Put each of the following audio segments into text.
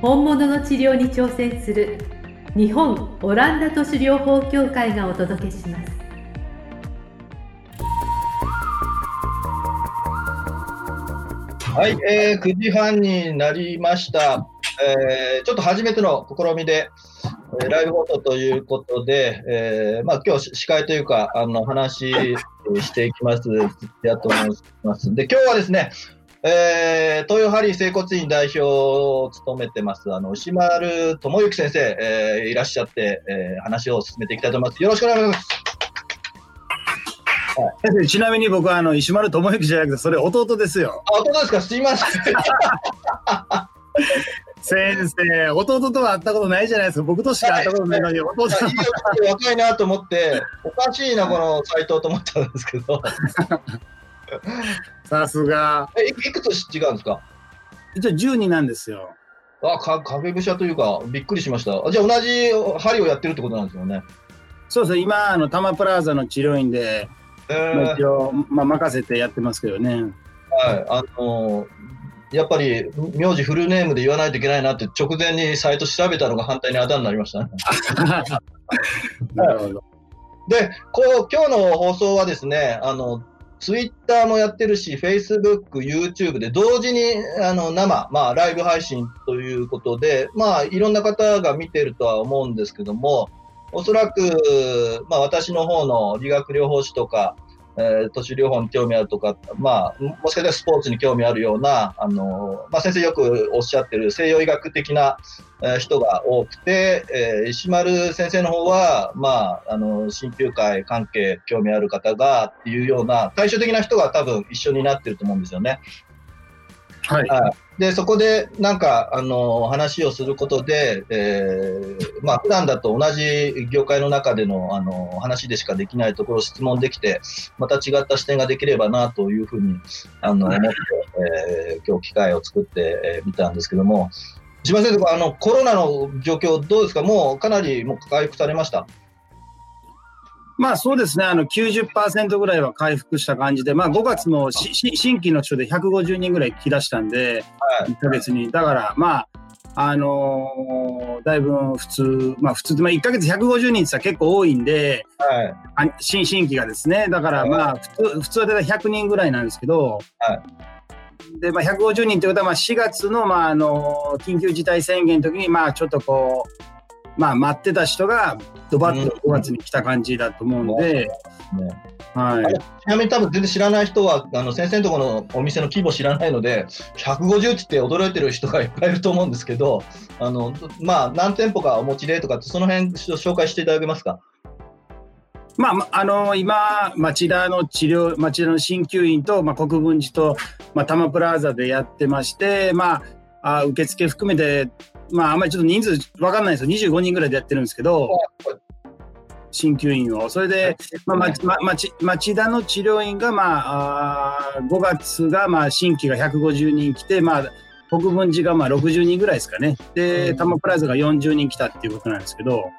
本物の治療に挑戦する日本オランダ都市療法協会がお届けしますはい、えー、9時半になりました。えー、ちょっと初めての試みで、えー、ライブフォトということで、えー、まあ今日司会というか、あの話していきます、やと思いますで、今日はですね、えー、東洋ハリー整骨院代表を務めてます、あの、石丸智之先生、えー、いらっしゃって、えー、話を進めていきたいと思います。よろしくお願いします。はい、ちなみに僕はあの石丸智之じゃなくて、それ弟ですよ。あ、弟ですか？すいません。先生、弟とは会ったことないじゃないですか。僕としか会ったことないのに、弟さん。若いなと思って、おかしいな、この斎藤と思ったんですけど。さすが。え、いくつ違うんですか？一応12なんですよ。あ、か影武者というか、びっくりしました。じゃあ同じ針をやってるってことなんですよね。そうそう、今、あの、タマプラザの治療院で、えー、一応、まあ、任せてやってますけどね。はい、あのー、やっぱり名字フルネームで言わないといけないなって直前にサイト調べたのが反対にあだになりましたね。なるほど。で、こう今日の放送はですね、あのツイッターもやってるし、フェイスブック、YouTube で同時にあの生、まあ、ライブ配信ということで、まあ、いろんな方が見てるとは思うんですけども、おそらく、まあ、私の方の理学療法士とか、えー、都市療法に興味あるとか、まあ、もしかしたらスポーツに興味あるような、あのまあ、先生よくおっしゃってる西洋医学的な、え、人が多くて、えー、石丸先生の方は、まあ、あの新旧会関係興味ある方がっていうような対照的な人が多分一緒になってると思うんですよね。はい、はい、でそこでなんかあの話をすることで、えーまあ普段だと同じ業界の中でのあの話でしかできないところを質問できて、また違った視点ができればなというふうにあの思って、えー、今日機会を作ってみ、えー、たんですけども、島先生、あのコロナの状況、どうですか、もうかなりもう回復されました？まあそうですね、あの90%ぐらいは回復した感じで、まあ5月の新規の人で150人ぐらい来だしたんで、はい、1ヶ月に。だからまあ、あのー、だいぶ普通、まあ普通で、まあ1ヶ月150人って結構多いんで、はい、新新規がですね、だからまあ普通普通は大体100人ぐらいなんですけど、はい。で、まあ、150人ということは、まあ、4月の、まあ、あの緊急事態宣言の時に、まあ、ちょっとこう、まあ、待ってた人がドバッと5月に来た感じだと思うんで、ねはい、ちなみに多分全然知らない人はあの先生のところのお店の規模知らないので150ってって驚いてる人がいっぱいいると思うんですけどあの、まあ、何店舗かお持ちでとかその辺紹介していただけますか？まあ、あの今、町田の治療、町田の鍼灸院と、まあ、国分寺と、まあ、多摩プラザでやってまして、まあ、あ受付含めてまあ、あんまりちょっと人数分かんないですよ。25人ぐらいでやってるんですけど、鍼灸院を。それで、まあ、まま町田の治療院が、まあ、あ5月が、まあ、新規が150人来て、まあ、国分寺がまあ60人ぐらいですかね。で、多摩プラザが40人来たっていうことなんですけど。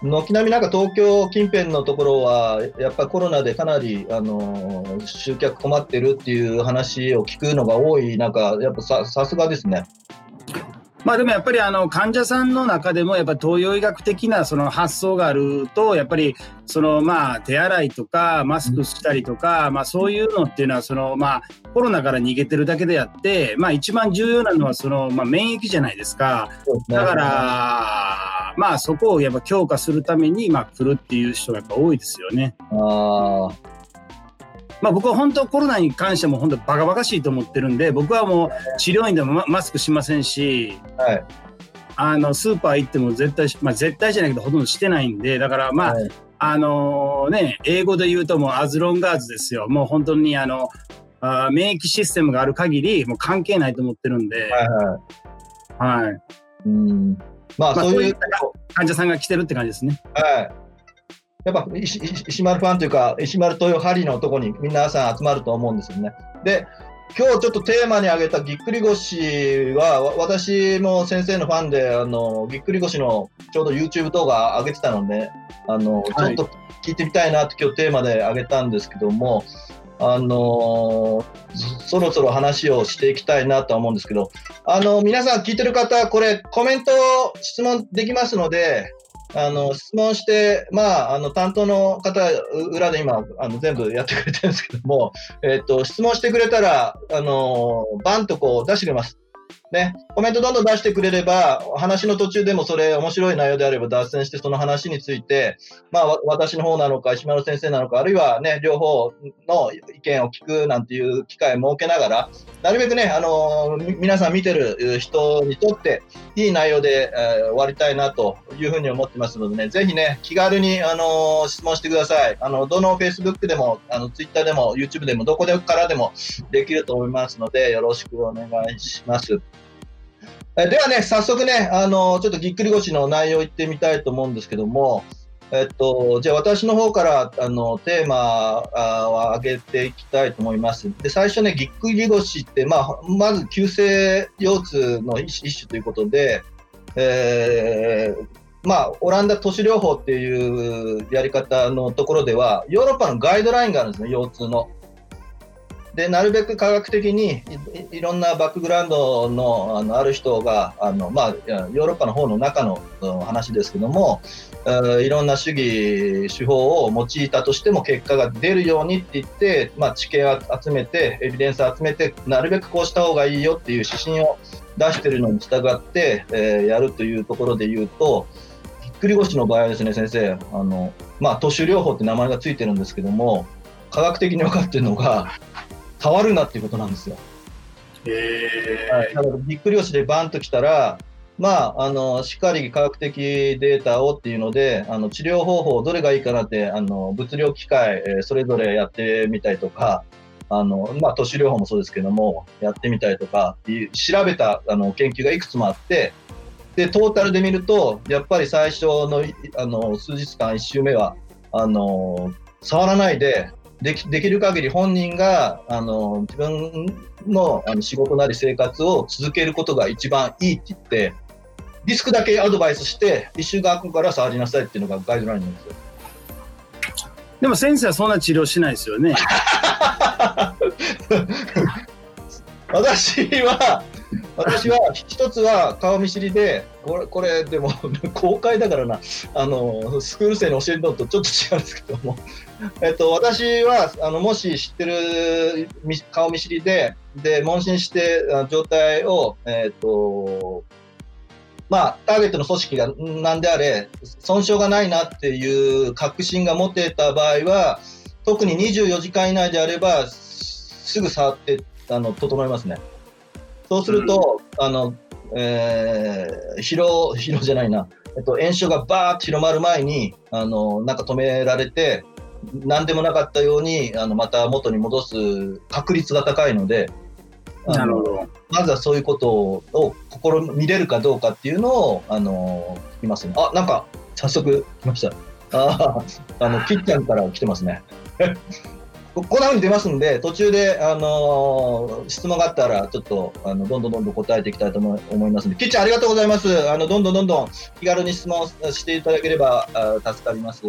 軒並みなんか東京近辺のところは、やっぱりコロナでかなり、あの集客困ってるっていう話を聞くのが多い、なんかやっぱささすがですね。まあでもやっぱりあの患者さんの中でもやっぱ東洋医学的なその発想があるとやっぱりそのまあ手洗いとかマスクしたりとかまあそういうのっていうのはそのまあコロナから逃げてるだけであってまあ一番重要なのはそのまあ免疫じゃないですか。だからまあそこをやっぱ強化するためにまあ来るっていう人がやっぱ多いですよね。あまあ、僕は本当コロナに関しても本当バカバカしいと思ってるんで僕はもう治療院でもマスクしませんし、はい、あのスーパー行っても絶対、まあ、絶対じゃないけどほとんどしてないんでだからまあ、はい、あのね英語で言うともうアズロンガーズですよもう本当にあのあ免疫システムがある限り、もう関係ないと思ってるんで、はいはい。はい。うん。まあ、まあ、そういうそういっ、た患者さんが来てるって感じですね。はい。やっぱ石石石丸ファンというか、石丸という針のとこに皆さん集まると思うんですよね。で、今日ちょっとテーマに挙げたぎっくり腰は、わ私も先生のファンで、あのぎっくり腰のちょうど YouTube 動画上げてたので、あのちょはいっと聞いてみたいなって今日テーマで挙げたんですけども、あのそそろそろ話をしていきたいなとは思うんですけど、あの皆さん聞いてる方、これコメント、質問できますので、あの質問して、まあ、あの担当の方、裏で今あの全部やってくれてるんですけども、えっと質問してくれたら、あのバンとこう出してくれます。ね、コメントどんどん出してくれれば、話の途中でもそれ面白い内容であれば脱線して、その話について、まあ、私の方なのか、石丸先生なのか、あるいはね、両方の意見を聞くなんていう機会を設けながら、なるべくね、あのみ皆さん見てる人にとって、いい内容で、えー終わりたいなというふうに思ってますのでね、ぜひね、気軽に、あの質問してください。あの、どの Facebook でも、あの、Twitter でも、YouTube でも、どこでからでもできると思いますので、よろしくお願いします。えではね、早速ね、あの、ちょっとぎっくり腰の内容いってみたいと思うんですけども、えっと、じゃあ私の方からあのテーマを上げていきたいと思います。で、最初ね、ぎっくり腰って、まあ、まず急性腰痛の一一種ということで、えーまあ、オランダ都市療法っていうやり方のところでは、ヨーロッパのガイドラインがあるんですね、腰痛の。で、なるべく科学的にいろんなバックグラウンドのあのある人が、あのまあ、ヨーロッパの方の中の話ですけども、えーいろんな主義、手法を用いたとしても結果が出るようにって言って、まあ、知見を集めて、エビデンスを集めて、なるべくこうした方がいいよっていう指針を出してるのに従って、えーやるというところで言うと、ぎっくり腰の場合はですね、先生、あのまあ、都市療法って名前がついてるんですけども、科学的に分かってるのが、変わるなっていうことなんですよ。えはい、だからぎっくり腰でバンときたら、まあ、あのしっかり科学的データをっていうので、あの治療方法、どれがいいかなって、あの物理機械、えーそれぞれやってみたりとか、あのまあ、都市療法もそうですけども、やってみたりとか調べたあの研究がいくつもあって、でトータルで見ると、やっぱり最初のいあの数日間、1週目はあの触らないででき、できる限り本人があの自分のあの仕事なり生活を続けることが一番いいって言って、リスクだけアドバイスして、1週間後から触りなさいっていうのがガイドラインなんですよ。でも先生はそんな治療しないですよね。私は、私は一つは顔見知りで、これ、これでも公開だからな、あの、スクール生に教えるのとちょっと違うんですけども、えっと、私は、あの、もし知ってるみ顔見知りで、で、問診して、あ状態を、えっと、まあ、ターゲットの組織が何であれ、損傷がないなっていう確信が持てた場合は、特に24時間以内であれば、すぐ触って、あの、整えますね。そうすると、あの、えー疲労、疲労じゃないな、えっと、炎症がバーッと広まる前に、あの、なんか止められて、何でもなかったように、あの、また元に戻す確率が高いので、なるほど。まずはそういうことを試みれるかどうかっていうのを、あの聞きますね。あ、なんか、早速来ました。ああ、あの、きっちゃんから来てますね。ここんな風に出ますんで、途中で、あの質問があったら、ちょっと、あの、どんどんどんどん答えていきたいと思いますので、きっちゃんありがとうございます。あの、どんどんどんどん気軽に質問していただければ、あ助かります。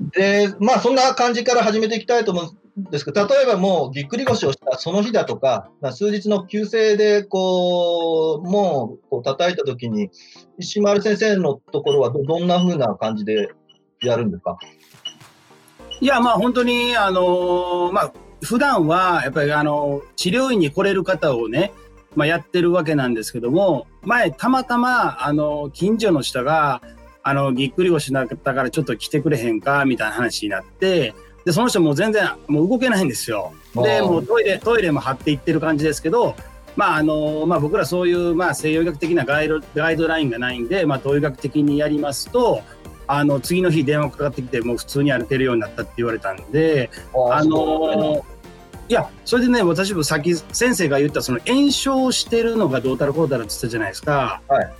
で、まあ、そんな感じから始めていきたいと思うんですけど、例えばもうぎっくり腰をしたその日だとか、まあ数日の急性でこう、もうこう叩いたときに、石丸先生のところはどどんな風な感じでやるんですか？いや、まあ本当に、あのーまあ、普段は、やっぱりあの、治療院に来れる方をね、まあやってるわけなんですけども、前、たまたま、あの、近所の人が、あの、ぎっくり腰になったからちょっと来てくれへんか、みたいな話になって、で、その人もう全然、もう動けないんですよ。で、もうトイレ、トイレも張っていってる感じですけど、まああのまあ、僕らそういう、まあ、西洋医学的なガイドガイドラインがないんで、まあ、東医学的にやりますと、あの、次の日電話かかってきて、もう普通に歩けるようになったって言われたんで、あのいや、それでね、私もさっき先生が言った、その炎症してるのがどうたらこうたらって言ったじゃないですか。はい。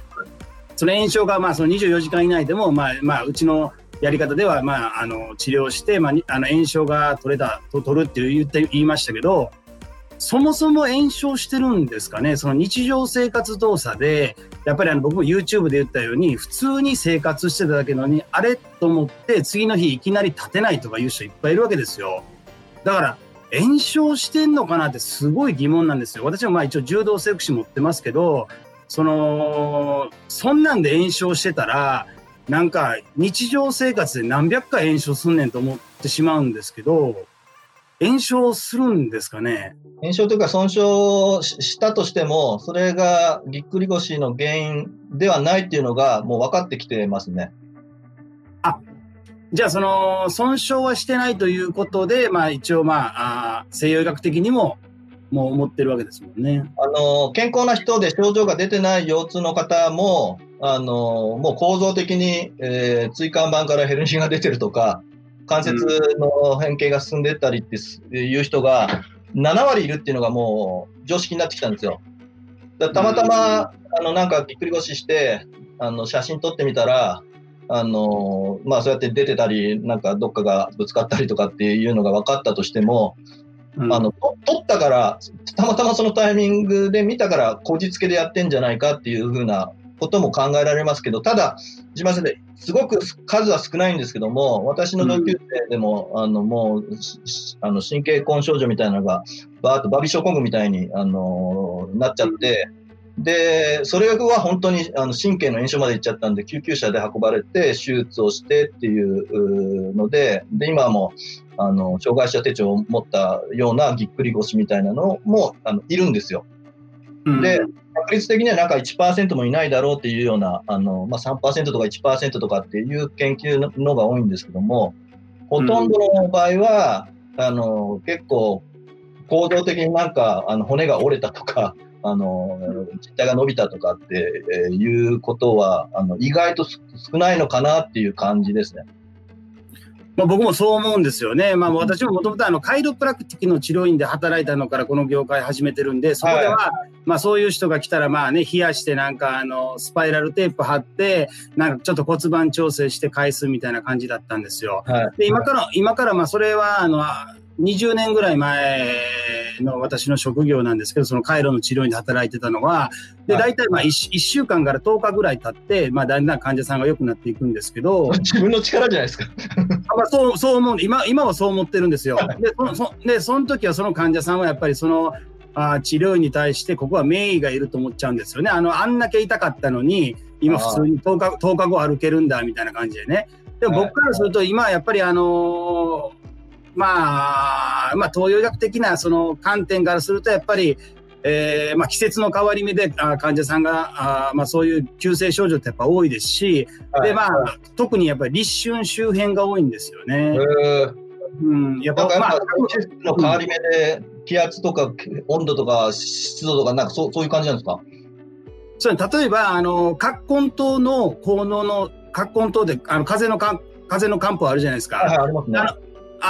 その炎症が、まあ、その24時間以内でも、まあ、まあ、うちのやり方では、まあ、あの、治療して、まあ、あの、炎症が取れた、と取るって言って、言いましたけど、そもそも炎症してるんですかね？その日常生活動作で、やっぱりあの僕も YouTube で言ったように、普通に生活してただけのに、あれと思って次の日いきなり立てないとかいう人いっぱいいるわけですよ。だから、炎症してんのかなってすごい疑問なんですよ。私もまあ一応柔道整復師持ってますけど、その、そんなんで炎症してたら、なんか日常生活で何百回炎症すんねんと思ってしまうんですけど、炎症するんですかね？炎症というか損傷したとしても、それがぎっくり腰の原因ではないっていうのがもう分かってきてますね。あ、じゃあその損傷はしてないということで、まあ一応まあ、あ西洋医学的にももう思ってるわけですもんね。あの、健康な人で症状が出てない腰痛の方も、あの、もう構造的に、えー、椎間板からヘルニアが出てるとか、関節の変形が進んでいったりっていう人が7割いるっていうのがもう常識になってきたんですよ。たまたま、あの、なんかぎっくり腰して、あの、写真撮ってみたら、あの、まあそうやって出てたり、なんかどっかがぶつかったりとかっていうのが分かったとしても、うん、あの、撮ったから、たまたまそのタイミングで見たから、こじつけでやってんじゃないかっていうふうなことも考えられますけど、ただ、すみません、すごく数は少ないんですけども、私の同級生でも、うん、あの、もう、あの、神経根症状みたいなのが、バーッとバビ症候群みたいに、あの、なっちゃって、で、それは本当にあの神経の炎症までいっちゃったんで、救急車で運ばれて、手術をしてっていうので、で、今も、あの、障害者手帳を持ったようなぎっくり腰みたいなのも、あの、いるんですよ。で、確率的にはなんか1%もいないだろうっていうような、あの、まあ、3%とか1%とかっていう研究のが多いんですけども、ほとんどの場合は、あの、結構、構造的になんか、あの、骨が折れたとか、あの、実体が伸びたとかっていうことは、あの、意外と少ないのかなっていう感じですね。まあ、僕もそう思うんですよね。まあ、私ももともとあのカイロプラクティックの治療院で働いたのからこの業界始めてるんで、そこでは、まあそういう人が来たらまあね、冷やしてなんかあのスパイラルテープ貼って、なんかちょっと骨盤調整して返すみたいな感じだったんですよ。で今から、今からまあそれはあの、20年ぐらい前の私の職業なんですけど、その回路の治療院で働いてたのは、で、大体まあ 1, 1週間から10日ぐらい経って、まあだんだん患者さんが良くなっていくんですけど。自分の力じゃないですか。まあそう、そう思う。今、今はそう思ってるんですよ。で、そそで、その時はその患者さんはやっぱりその、あ治療院に対してここは名医がいると思っちゃうんですよね。あの、あんだけ痛かったのに、今普通に10日 ,10 日後歩けるんだみたいな感じでね。でも僕からすると今やっぱりあのーまあ、まあ、東洋医学的なその観点からすると、やっぱり、えー、まあ、季節の変わり目であ患者さんが、あまあ、そういう急性症状ってやっぱ多いですし、はい、で、まあ、特にやっぱり立春周辺が多いんですよね。うん、やっぱ、まあ、季節の変わり目で、気圧とか温度とか湿度とか、なんかそうそういう感じなんですか？そう例えば、あの、葛根湯の効能の、葛根湯で、あの、風のか風の漢方あるじゃないですか。はい、はい、ありますね。あ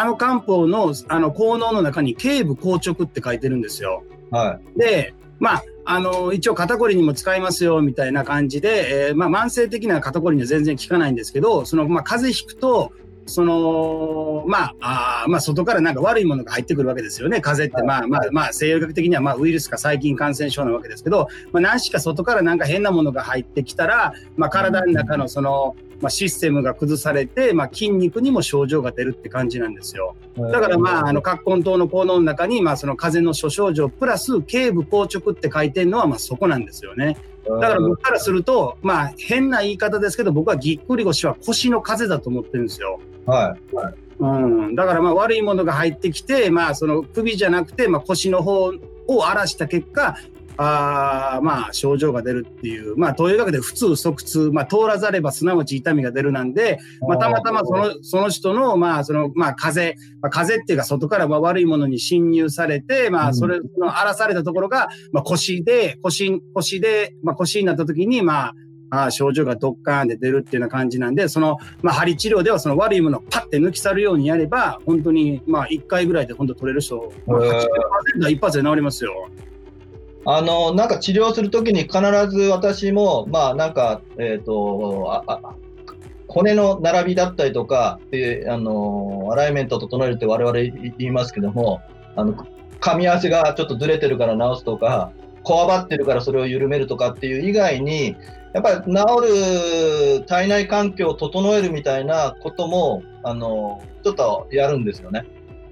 の漢方のあの効能の中に頸部硬直って書いてるんですよ。はい、で、まあ、あの一応肩こりにも使いますよみたいな感じで、えー、まあ、慢性的な肩こりには全然効かないんですけどその、まあ、風邪ひくとその、まあ、あまあ、外からなんか悪いものが入ってくるわけですよね。風邪って、まあ、まあ、まあ、西洋学的には、まあ、ウイルスか細菌感染症なわけですけど、まあ、何しか外からなんか変なものが入ってきたら、まあ、体の中のその、まあ、システムが崩されて、まあ、筋肉にも症状が出るって感じなんですよ。だからまあ、あの、葛根湯の効能の中に、まあ、その風邪の諸症状プラス、頸部硬直って書いてるのは、まあ、そこなんですよね。だから僕からすると、まあ、変な言い方ですけど、僕はぎっくり腰は腰の風邪だと思ってるんですよ。はい。はい、うん。だからまあ、悪いものが入ってきて、まあ、その首じゃなくて、まあ、腰の方を荒らした結果、あまあ、症状が出るっていう、まあ、東洋医学で普通、即痛、まあ、通らざればすなわち痛みが出るなんで、まあ、たまたまその、その人の、まあ、その、まあ、風、まあ、風っていうか、外から悪いものに侵入されて、まあ、それ、の荒らされたところが、まあ、腰で、腰、腰で、まあ、腰になった時に、まあ、あ症状がドッカーンで出るっていうような感じなんで、その、まあ、針治療ではその悪いものをパッて抜き去るようにやれば、本当に、まあ、1回ぐらいで本当取れる人、まあ、80%一発で治りますよ。あの、なんか治療するときに必ず私も、まあなんか、え、ー、と、骨の並びだったりとか、えあの、アライメントを整えるって我々言いますけども、あの、噛み合わせがちょっとずれてるから直すとか、こわばってるからそれを緩めるとかっていう以外に、やっぱり治る体内環境を整えるみたいなことも、あの、ちょっとやるんですよね。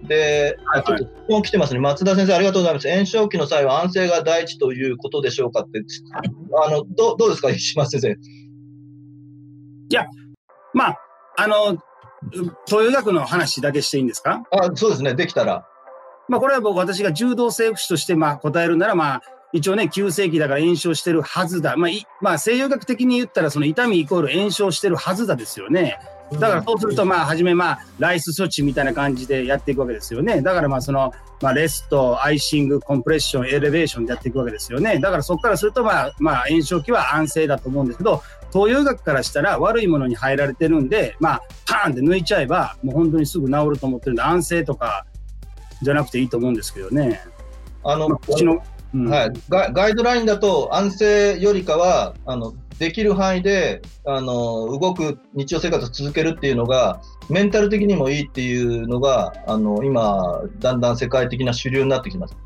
で、はいちょっと質問来てますね。松田先生、ありがとうございます。炎症期の際は安静が第一ということでしょうかって、あの、どどうですか、石松先生。いや、まあ、あの、東洋医学の話だけしていいんですか？あそうですね、できたら。まあ、これは僕、私が柔道整復師としてまあ答えるなら、まあ、一応ね、急性期だから炎症してるはずだ。まあ、まあ、西洋学的に言ったら、その痛みイコール炎症してるはずだですよね。だからそうすると、まあ、初め、まあ、ライス措置みたいな感じでやっていくわけですよね。だから、まあ、その、まあ、レスト、アイシング、コンプレッション、エレベーションでやっていくわけですよね。だからそこからすると、まあ、まあ、炎症期は安静だと思うんですけど、東洋医学からしたら悪いものに入られてるんで、まあ、パーンって抜いちゃえば、もう本当にすぐ治ると思ってるんで、安静とかじゃなくていいと思うんですけどね。あの、まあ、うちの、うん、はい、ガイドラインだと安静よりかはあのできる範囲であの動く日常生活を続けるっていうのがメンタル的にもいいっていうのがあの今だんだん世界的な主流になってきます。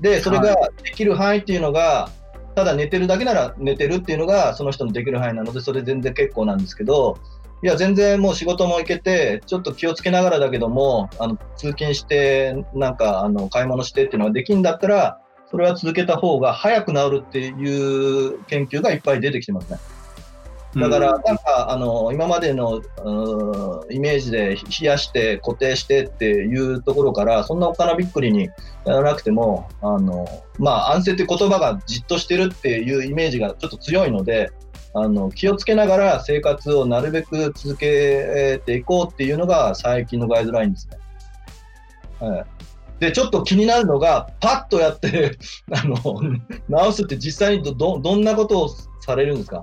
でそれができる範囲っていうのが、ただ寝てるだけなら寝てるっていうのがその人のできる範囲なのでそれ全然結構なんですけどいや全然もう仕事も行けてちょっと気をつけながらだけどもあの通勤してなんかあの買い物してっていうのができるんだったらそれは続けた方が早く治るっていう研究がいっぱい出てきてますね。だから、なんか、あの、今までの、イメージで冷やして固定してっていうところから、そんなおっかなびっくりにやらなくても、あの、まあ、安静って言葉がじっとしてるっていうイメージがちょっと強いので、あの、気をつけながら生活をなるべく続けていこうっていうのが最近のガイドラインですね。はい。で、ちょっと気になるのが、パッとやって あの、直すって実際にど、ど、どんなことをされるんですか？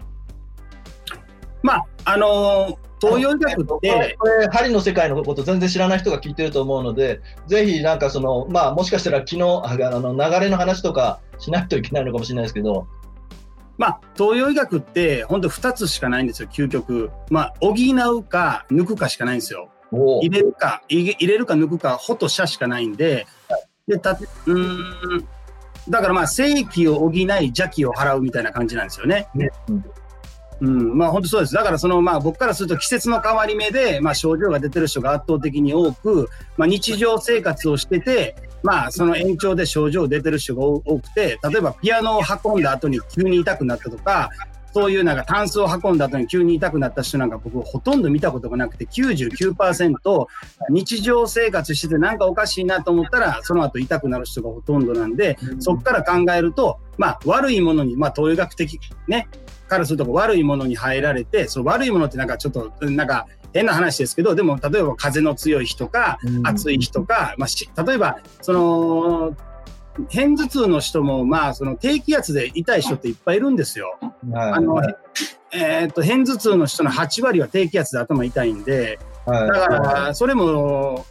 まあ、あのー、東洋医学って。これ、針の世界のこと全然知らない人が聞いてると思うので、ぜひなんかその、まあ、もしかしたら昨日、あの、流れの話とかしないといけないのかもしれないですけど、まあ、東洋医学って本当2つしかないんですよ、究極。まあ、補うか抜くかしかないんですよ。入れるか、入れるか抜くか、ほとしゃしかないんで、でたうんだからまあ、正規を補い、邪気を払うみたいな感じなんですよね。ねうんうん、まあ本当そうです。だからそのまあ僕からすると季節の変わり目で、まあ症状が出てる人が圧倒的に多く、まあ日常生活をしてて、まあその延長で症状出てる人が多くて、例えばピアノを運んだ後に急に痛くなったとか、そういうなんかタンスを運んだ後に急に痛くなった人なんか僕ほとんど見たことがなくて99%日常生活しててなんかおかしいなと思ったらその後痛くなる人がほとんどなんで、そこから考えると、まあ悪いものに、まあ東洋学的ね、からすると悪いものに入られて、その悪いものってなんかちょっと、なんか変な話ですけど、でも例えば風の強い日とか、暑い日とか、まあ、例えば、その、片頭痛の人も、まあ、その低気圧で痛い人っていっぱいいるんですよ。あの、えっ、と、片頭痛の人の8割は低気圧で頭痛いんで、だから、それも、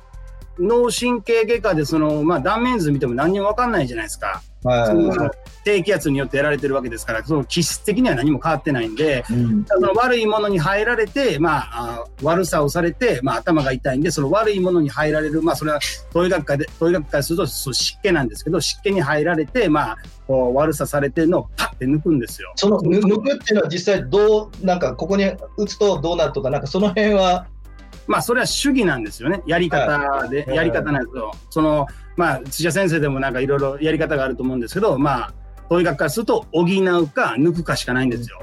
脳神経外科でその、まあ、断面図見ても何にも分かんないじゃないですか。はい、低気圧によってやられてるわけですから、その気質的には何も変わってないんで、うん、その悪いものに入られて、まあ、悪さをされて、まあ、頭が痛いんで、その悪いものに入られる、まあ、それは、東医学科で、東医学科すると、そう湿気なんですけど、湿気に入られて、まあ、こう悪さされてるのをパッて抜くんですよ。その抜くっていうのは実際どう、なんかここに打つとどうなるとか、なんかその辺はまあ、それは主義なんですよね。やり方で、やり方なんですけど、その、まあ、土屋先生でもなんかいろいろやり方があると思うんですけど、まあ、東医学からすると補うか抜くかしかないんですよ。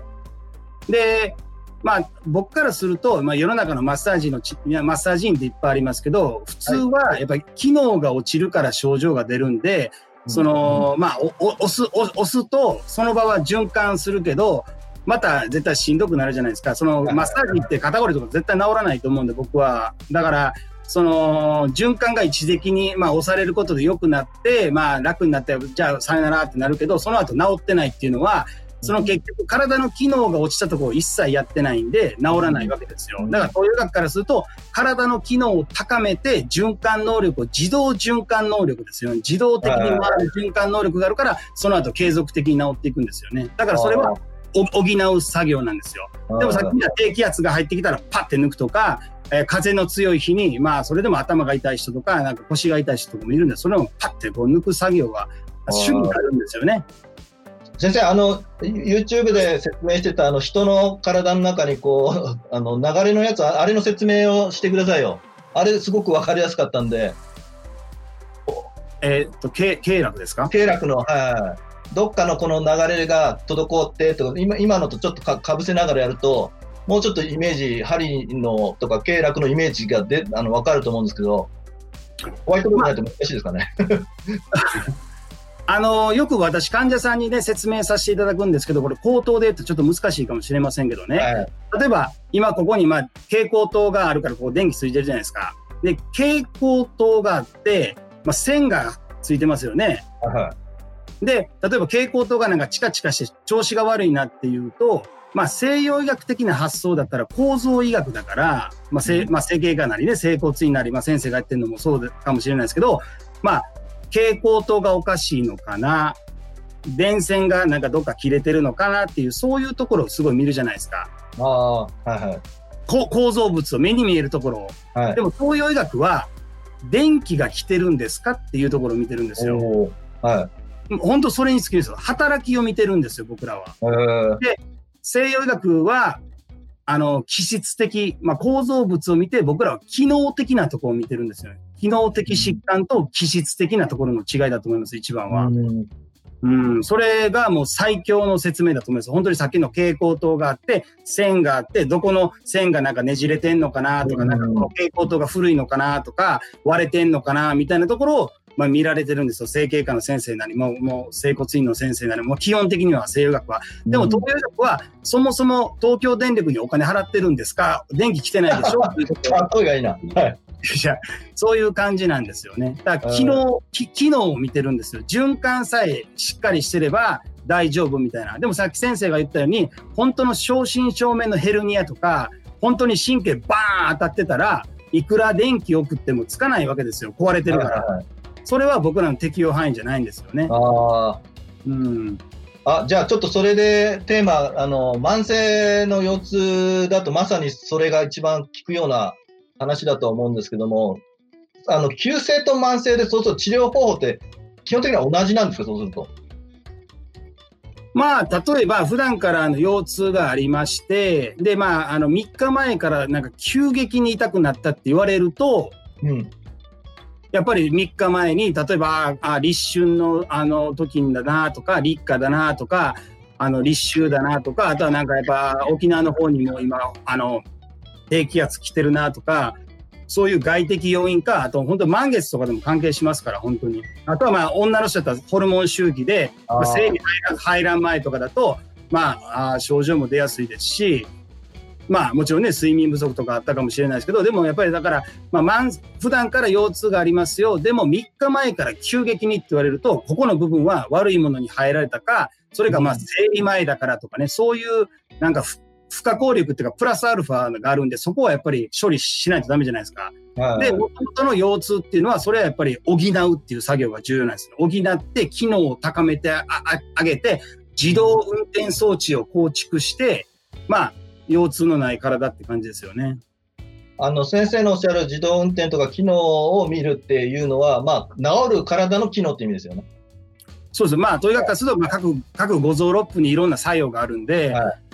で、まあ、僕からすると、まあ、世の中のマッサージのいやマッサージ院っていっぱいありますけど、普通はやっぱり機能が落ちるから症状が出るんで、その、まあ、押す、押すと、その場は循環するけど、また絶対しんどくなるじゃないですか。そのマッサージって肩こりとか絶対治らないと思うんで、僕は。だから、その循環が一時的に、まあ、押されることで良くなって、まあ、楽になって、じゃあさよならってなるけど、その後治ってないっていうのは、その結局体の機能が落ちたところを一切やってないんで治らないわけですよ。だから東洋医学からすると体の機能を高めて循環能力を自動循環能力ですよね。自動的に回る循環能力があるからその後継続的に治っていくんですよね。だからそれは補う作業なんですよ。でもさっき言った低気圧が入ってきたらパッて抜くとか、えー、風の強い日に、まあそれでも頭が痛い人とか、なんか腰が痛い人とかもいるんで、それをパッてこう抜く作業が主になるんですよね。先生、あの、YouTube で説明してた、あの、人の体の中にこう、あの、流れのやつ、あれの説明をしてくださいよ。あれ、すごくわかりやすかったんで。えー、っと、経絡ですか？経絡の、はい。どっかのこの流れが滞ってとか、今今のとちょっとかかぶせながらやると、もうちょっとイメージ、針のとか経絡のイメージがであの分かると思うんですけど、ホワイトボードないと難しいですかね？あの、よく私、患者さんにね、説明させていただくんですけど、これ、口頭で言うとちょっと難しいかもしれませんけどね。はい、例えば、今ここに、まあ、蛍光灯があるから、こう、電気ついてるじゃないですか。で、蛍光灯があって、まあ、線がついてますよね。はい、で、例えば蛍光灯がなんかチカチカして調子が悪いなっていうと、まあ、西洋医学的な発想だったら構造医学だから、まあ、せまあ、整形がなりね、整骨院なり、まあ、先生がやってるのもそうかもしれないですけど、まあ、蛍光灯がおかしいのかな、電線がなんかどっか切れてるのかなっていう、そういうところをすごい見るじゃないですか。ああ、はいはい。構造物を目に見えるところを。はい、でも東洋医学は、電気が来てるんですかっていうところを見てるんですよ。はい。本当それにつきですよ。働きを見てるんですよ、僕らは。で、西洋医学は、あの、気質的、まあ、構造物を見て、僕らは機能的なところを見てるんですよね。機能的疾患と気質的なところの違いだと思います、一番は。うん、それがもう最強の説明だと思います。本当にさっきの蛍光灯があって、線があって、どこの線がなんかねじれてんのかなとか、なんかこの蛍光灯が古いのかなとか、割れてんのかなみたいなところを、まあ、見られてるんですよ。整形科の先生なり、もう、もう、整骨院の先生なり、もう基本的には西洋学は。でも東洋学は、そもそも東京電力にお金払ってるんですか？電気来てないでしょ？かっこいいがいいな。はい。そういう感じなんですよね。だから機能、機能を見てるんですよ。循環さえしっかりしてれば大丈夫みたいな。でもさっき先生が言ったように、本当の正真正銘のヘルニアとか、本当に神経バーン当たってたら、いくら電気送ってもつかないわけですよ。壊れてるから。それは僕らの適用範囲じゃないんですよね。ああ。うん。あ、じゃあちょっとそれでテーマ、あの、慢性の腰痛だとまさにそれが一番効くような話だと思うんですけども、あの、急性と慢性で、そうすると治療方法って基本的には同じなんですか、そうすると？まあ、例えば、普段からあの腰痛がありまして、で、まあ、あの、3日前からなんか急激に痛くなったって言われると、うん。やっぱり3日前に、例えば、あ、立春のあの時だなとか、立夏だなとか、あの、立秋だなとか、あとはなんかやっぱ沖縄の方にも今、あの、低気圧来てるなとか、そういう外的要因か、あと本当満月とかでも関係しますから、本当に。あとはまあ女の人だったらホルモン周期で、まあ、生理排卵前とかだと、まああ症状も出やすいですし、まあもちろんね、睡眠不足とかあったかもしれないですけど、でもやっぱりだから、まあ、普段から腰痛がありますよ。でも3日前から急激にって言われると、ここの部分は悪いものに入られたか、それかまあ生理前だからとかね、そういうなんか不可抗力っていうか、プラスアルファがあるんで、そこはやっぱり処理しないとダメじゃないですか。はい、で、もともとの腰痛っていうのは、それはやっぱり補うっていう作業が重要なんです。補って機能を高めてあげて、自動運転装置を構築して、まあ、腰痛のない体って感じですよね。あの先生のおっしゃる自動運転とか機能を見るっていうのは、まあ、治る体の機能って意味ですよね。そうです。まあ、とにかくすると、まあ、各、各五臓六腑にいろんな作用があるんで、はい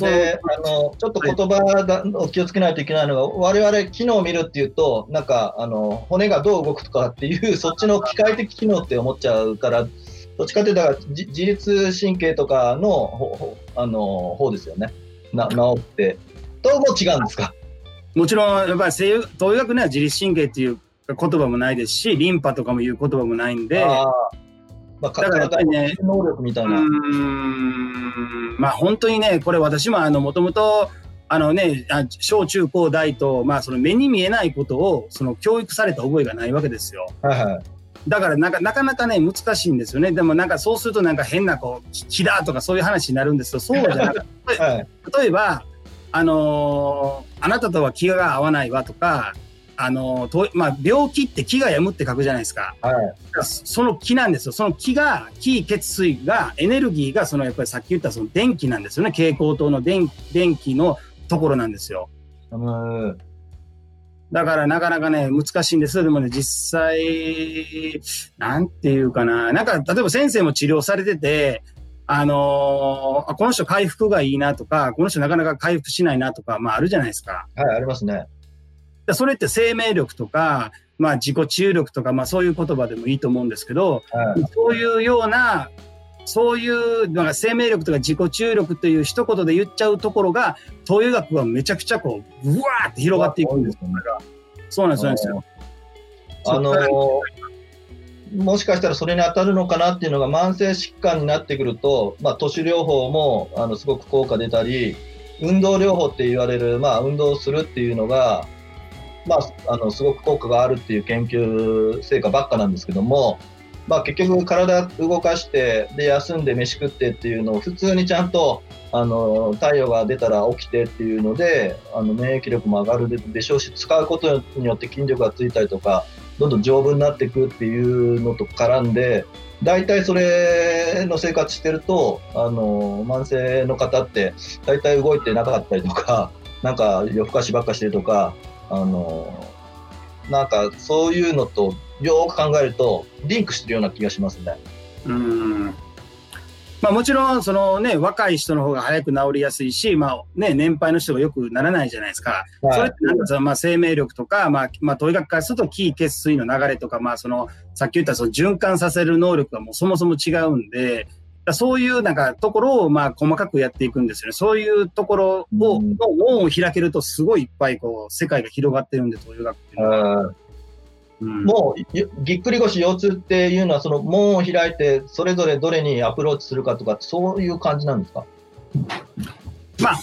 であのちょっと言葉を気をつけないといけないのが、我々機能を見るっていうと、なんかあの骨がどう動くとかっていう、そっちの機械的機能って思っちゃうから、どっちかっていうと、自律神経とかのあの方ですよね、な治って。どうも違うんですか？もちろん、やっぱり西洋東洋学には自律神経っていう言葉もないですし、リンパとかもいう言葉もないんで、まあ、だからやっぱりね、能力みたいな。まあ本当にね、これ私もあの、もともと、あのね、小中高大と、まあその目に見えないことを、その教育された覚えがないわけですよ。はいはい。だからなかなかなかね、難しいんですよね。でもなんかそうするとなんか変なこう、気だとかそういう話になるんですけど、そうじゃなくて、はい、例えば、あのー、あなたとは気が合わないわとか、あのとまあ、病気って気が病むって書くじゃないですか。はい、その気なんですよ。その気が、気、血水が、エネルギーが、そのやっぱりさっき言ったその電気なんですよね。蛍光灯の電電気のところなんですよ。うんだからなかなかね、難しいんですでもね、実際、なんていうかな。なんか、例えば先生も治療されてて、あのー、この人回復がいいなとか、この人なかなか回復しないなとか、まああるじゃないですか。はい、ありますね。それって生命力とか、まあ自己治癒力とか、まあそういう言葉でもいいと思うんですけど、はい、そういうような、そういうのが生命力とか自己治癒力という一言で言っちゃうところが、東洋学はめちゃくちゃこう、ぶわーって広がっていくんですよ。そうなんですよ。あのー、もしかしたらそれに当たるのかなっていうのが慢性疾患になってくると、まあ、都市療法もあのすごく効果出たり、運動療法って言われる、まあ、運動するっていうのが、まあ、あのすごく効果があるっていう研究成果ばっかなんですけども、まあ、結局体動かしてで休んで飯食ってっていうのを普通にちゃんとあの太陽が出たら起きてっていうのであの免疫力も上がるでしょうし使うことによって筋力がついたりとかどんどん丈夫になっていくっていうのと絡んで大体それの生活してるとあの慢性の方って大体動いてなかったりとかなんか夜更かしばっかしてるとかあのなんかそういうのとよく考えるとリンクしてるような気がしますね。うんまあ、もちろん、そのね、若い人の方が早く治りやすいし、まあね、年配の人がよくならないじゃないですか。はい、それってなんかその、まあ、生命力とか、まあ、まあ、統医学からすると、気血水の流れとか、まあ、その、さっき言ったその循環させる能力がもうそもそも違うんで、そういうなんかところをまあ細かくやっていくんですよね。そういうところを、の門を開けるとすごいいっぱいこう世界が広がってるんで、東洋学っていうのは。もうぎっくり腰腰痛っていうのはその門を開いてそれぞれどれにアプローチするかとかそういう感じなんですか？まあ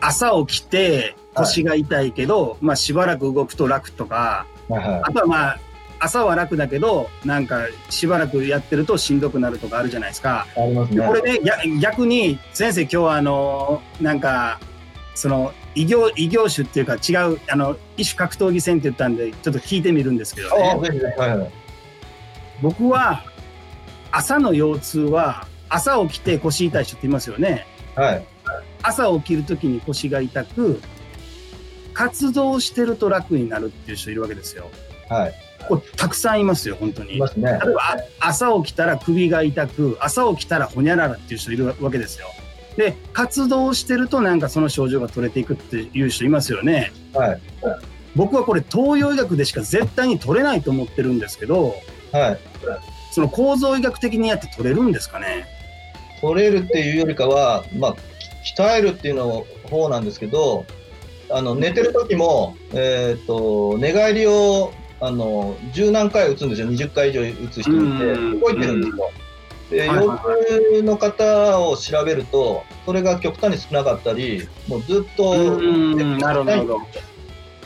朝起きて腰が痛いけど、はい、まあしばらく動くと楽とか、はいはい、あとはまあ朝は楽だけどなんかしばらくやってるとしんどくなるとかあるじゃないですか。ありますね。これね逆に先生今日はあのなんかその異業異業種っていうか違うあの異種格闘技戦って言ったんでちょっと聞いてみるんですけどね。はいはい、僕は朝の腰痛は朝起きて腰痛い人っていますよね。はい、朝起きるときに腰が痛く活動してると楽になるっていう人いるわけですよ。はい。これたくさんいますよ本当に。いますね。例えば朝起きたら首が痛く朝起きたらほにゃららっていう人いるわけですよ。で活動してるとなんかその症状が取れていくっていう人いますよね。はい、僕はこれ東洋医学でしか絶対に取れないと思ってるんですけど、はい、その構造医学的にやって取れるんですかね？取れるっていうよりかは、まあ、鍛えるっていうの方なんですけどあの寝てる時も、えーと、寝返りをあの十何回打つんですよ。20回以上打つ人いて動いてるんですよ。で、腰痛の方を調べると、それが極端に少なかったり、もうずっと、なるほど。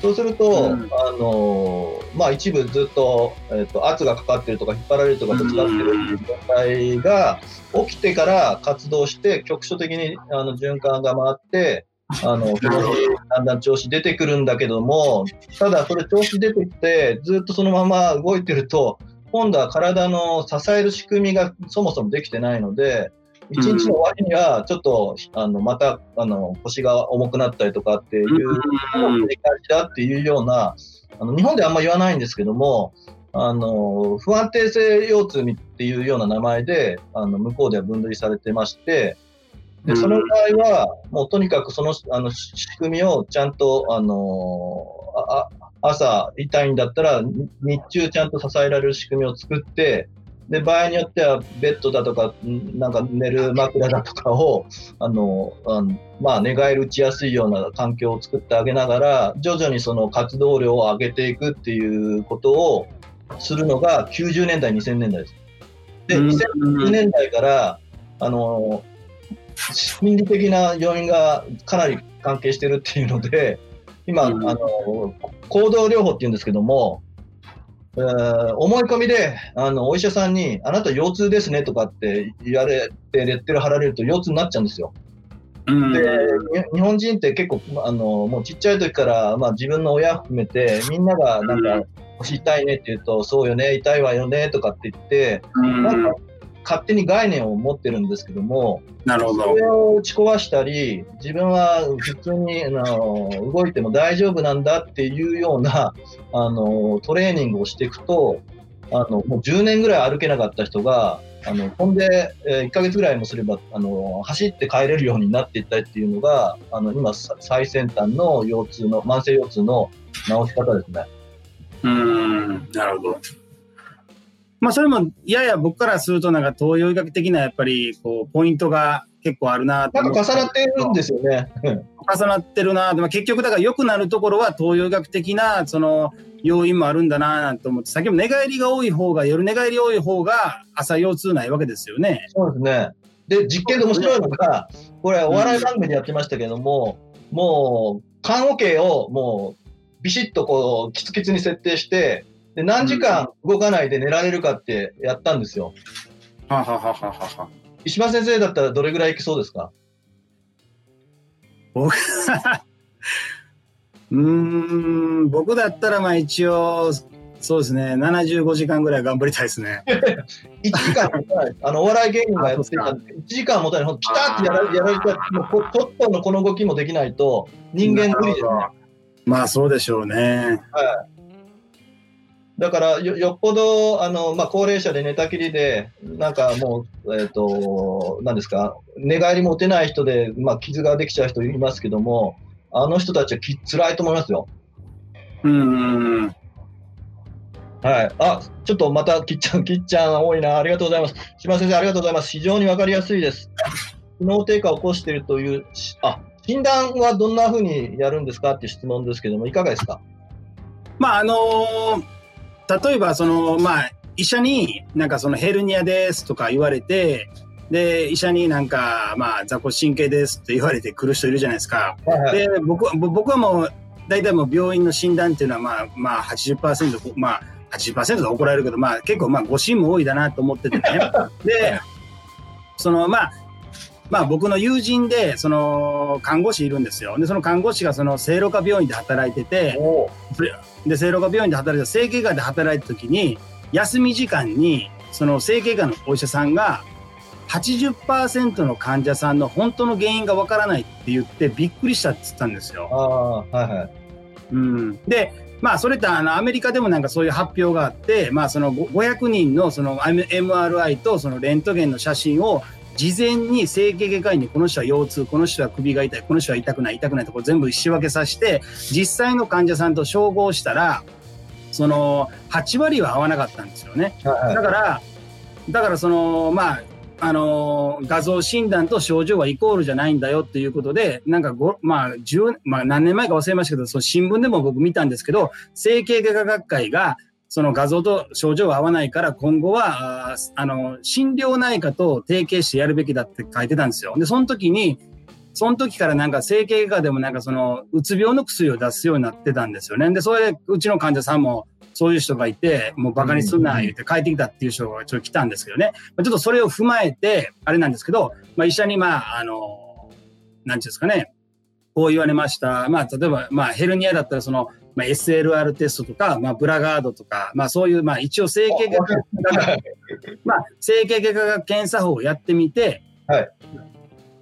そうすると、うん、あのまあ、一部ずっと,、えーと、圧がかかってるとか引っ張られるとかぶつかってるっていう状態が起きてから活動して局所的にあの循環が回ってあの だんだん調子出てくるんだけどもただそれ調子出てきてずっとそのまま動いてると今度は体の支える仕組みがそもそもできてないので、一日の終わりにはちょっと、あのまたあの腰が重くなったりとかっていう繰り返しだっていうような、あの日本ではあんま言わないんですけども、あの不安定性腰痛っていうような名前であの向こうでは分類されてまして、でその場合は、もうとにかくそのあの仕組みをちゃんとあのあ朝痛いんだったら、日中ちゃんと支えられる仕組みを作って、で、場合によってはベッドだとか、なんか寝る枕だとかを、あの、あのまあ、寝返り打ちやすいような環境を作ってあげながら、徐々にその活動量を上げていくっていうことをするのが90年代、2000年代です。で、2000年代から、あの、心理的な要因がかなり関係してるっていうので、今、うん、あの行動療法っていうんですけども、えー思い込みで、あの、お医者さんに、あなた腰痛ですねとかって言われて、レッテル貼られると腰痛になっちゃうんですよ。うん。で、に日本人って結構、あの、もうちっちゃい時から、まあ自分の親含めて、みんながなんか、腰痛いねって言うと、そうよね、痛いわよね、とかって言って、うん。なんか勝手に概念を持ってるんですけども、なるほどそ。れを打ち壊したり、自分は普通にあの動いても大丈夫なんだっていうようなあのトレーニングをしていくと、あのもう10年ぐらい歩けなかった人が、あの飛んで、えー1ヶ月ぐらいもすればあの走って帰れるようになっていったりっていうのが、あの今、さ最先端の腰痛の、慢性腰痛の治し方ですね。うん、なるほど。まあ、それも、やや僕からすると、なんか東洋医学的なやっぱり、こう、ポイントが結構あるなとなん思か重なっているんですよね。うん重なってるなでも結局だから良くなるところは東洋医学的なその要因もあるんだななんて思ってさっきも寝返りが多い方が夜寝返り多い方が朝腰痛ないわけですよね。そうですね。で、実験で面白いのが、これ、お笑い番組でやってましたけども、もう、棺桶をもう、ビシッとこう、キツキツに設定して、で、何時間動かないで寝られるかってやったんですよ。はははははは。石破先生だったらどれぐらいいきそうですか？うーん僕だったらまあ一応そうですね75時間ぐらい頑張りたいですね。?1 時間持たない。あの、お笑い芸人がやってたんで、1時間持たない。ほんとピタッてやらやられたら、もうこちょっとのこの動きもできないと、人間無理ですね。まあそうでしょうね。だからよ、よっぽど、あの、まあ、高齢者で寝たきりで、なんかもう、えっ、と、なんですか、寝返りも打てない人で、まあ、傷ができちゃう人いますけども、あの人たちはき辛いと思いますよ。うん。はい。あ、ちょっとまた、きっちゃん、きっちゃん多いな。ありがとうございます。島先生、ありがとうございます。非常にわかりやすいです。機能低下を起こしているという、しあ、診断はどんなふうにやるんですかっていう質問ですけども、いかがですか？まああの例えばそのまあ医者になんかそのヘルニアですとか言われてで医者になんかまあ座骨神経ですって言われて来る人いるじゃないですか。はいはい。で僕はぼ僕はもう大体もう病院の診断っていうのはまあまあ80%まあ80%で怒られるけどまあ結構まあ誤診も多いだなと思っててね。でそのまあまあ僕の友人でその看護師いるんですよ。でその看護師がその聖路加病院で働いてて。おで聖路加病院で働いた整形外で働いた時に休み時間にその整形外のお医者さんが80%の患者さんの本当の原因がわからないって言ってびっくりしたって言ったんですよ。はいはい。うん、でまあそれってあのアメリカでもなんかそういう発表があって、まあ、そのご500人のその MRI とそのレントゲンの写真を事前に整形外科医にこの人は腰痛この人は首が痛いこの人は痛くない痛くないとこ全部仕分けさせて実際の患者さんと照合したらその8割は合わなかったんですよね。だからだからそのまああの画像診断と症状はイコールじゃないんだよっていうことで、なんかご、まあ、10、まあ何年前か忘れましたけど、その新聞でも僕見たんですけど、整形外科学会が、その画像と症状は合わないから、今後は、あの、心療内科と提携してやるべきだって書いてたんですよ。で、その時に、その時からなんか整形外科でもなんかその、うつ病の薬を出すようになってたんですよね。で、それでうちの患者さんも、そういう人がいて、もうバカにすんな、言って帰ってきたっていう人がちょっと来たんですけどね。まあちょっとそれを踏まえて、あれなんですけど、まあ医者にまあ、あの、なんていうんですかね、こう言われました。まあ、例えば、まあ、ヘルニアだったら、その、まあ、SLR テストとか、まあ、ブラガードとか、まあ、そういう、まあ、一応、整形外科、まあ、整形外科学検査法をやってみて、はい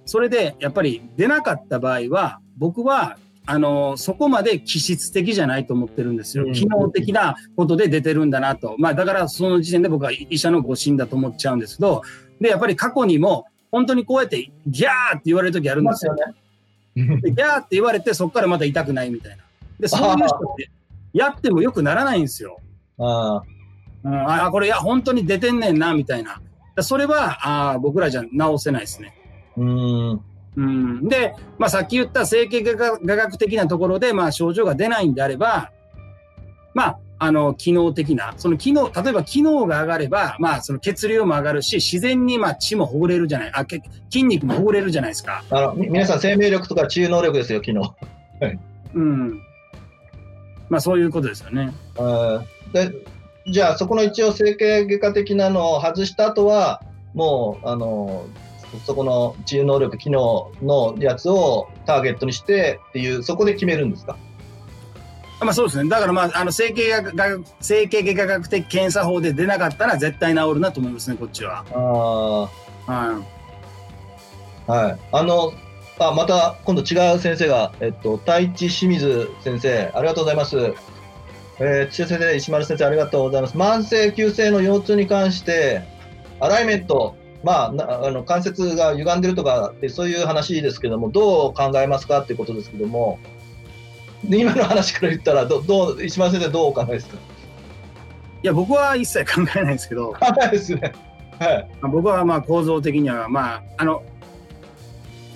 それで、やっぱり出なかった場合は、僕は、あの、そこまで気質的じゃないと思ってるんですよ。うん機能的なことで出てるんだなと。まあ、だから、その時点で僕は医者の誤診だと思っちゃうんですけど、で、やっぱり過去にも、本当にこうやって、ギャーって言われる時あるんですよ。ね。でギャーって言われて、そこからまた痛くないみたいな。で、そういう人って、やってもよくならないんですよ。あうん、あ、これ、いや、本当に出てんねんな、みたいな。だそれは、あー僕らじゃ直せないですね。ーうーん。うん、で、まあ、さっき言った整形外科科学的なところで、まあ、症状が出ないんであれば、まあ、あの、機能的な、その機能、例えば機能が上がれば、まあ、その血流も上がるし、自然に、まあ、血もほぐれるじゃない、あ、け筋肉もほぐれるじゃないですか。あの、み皆さん生命力とか治癒能力ですよ、昨日。うん。まあ、そういうことですよね。でじゃあそこの一応整形外科的なのを外した後は、もう、あの、そこの治癒能力、機能のやつをターゲットにしてっていう、そこで決めるんですか？まあそうですね。だからまあ、あの、整形が、整形外科学的検査法で出なかったら絶対治るなと思いますね、こっちは。ああ。はい。はい。あの、あ、また今度違う先生が、えっと、太一清水先生、ありがとうございます。えー、千先生、石丸先生、ありがとうございます。慢性急性の腰痛に関して、アライメント、まあ、あの関節が歪んでるとかそういう話ですけども、どう考えますか？っていうことですけども、今の話から言ったらど、どう石丸先生、どうお考えですか？いや、僕は一切考えないですけど、考えですね。はい、僕はまあ構造的には、まあ、あの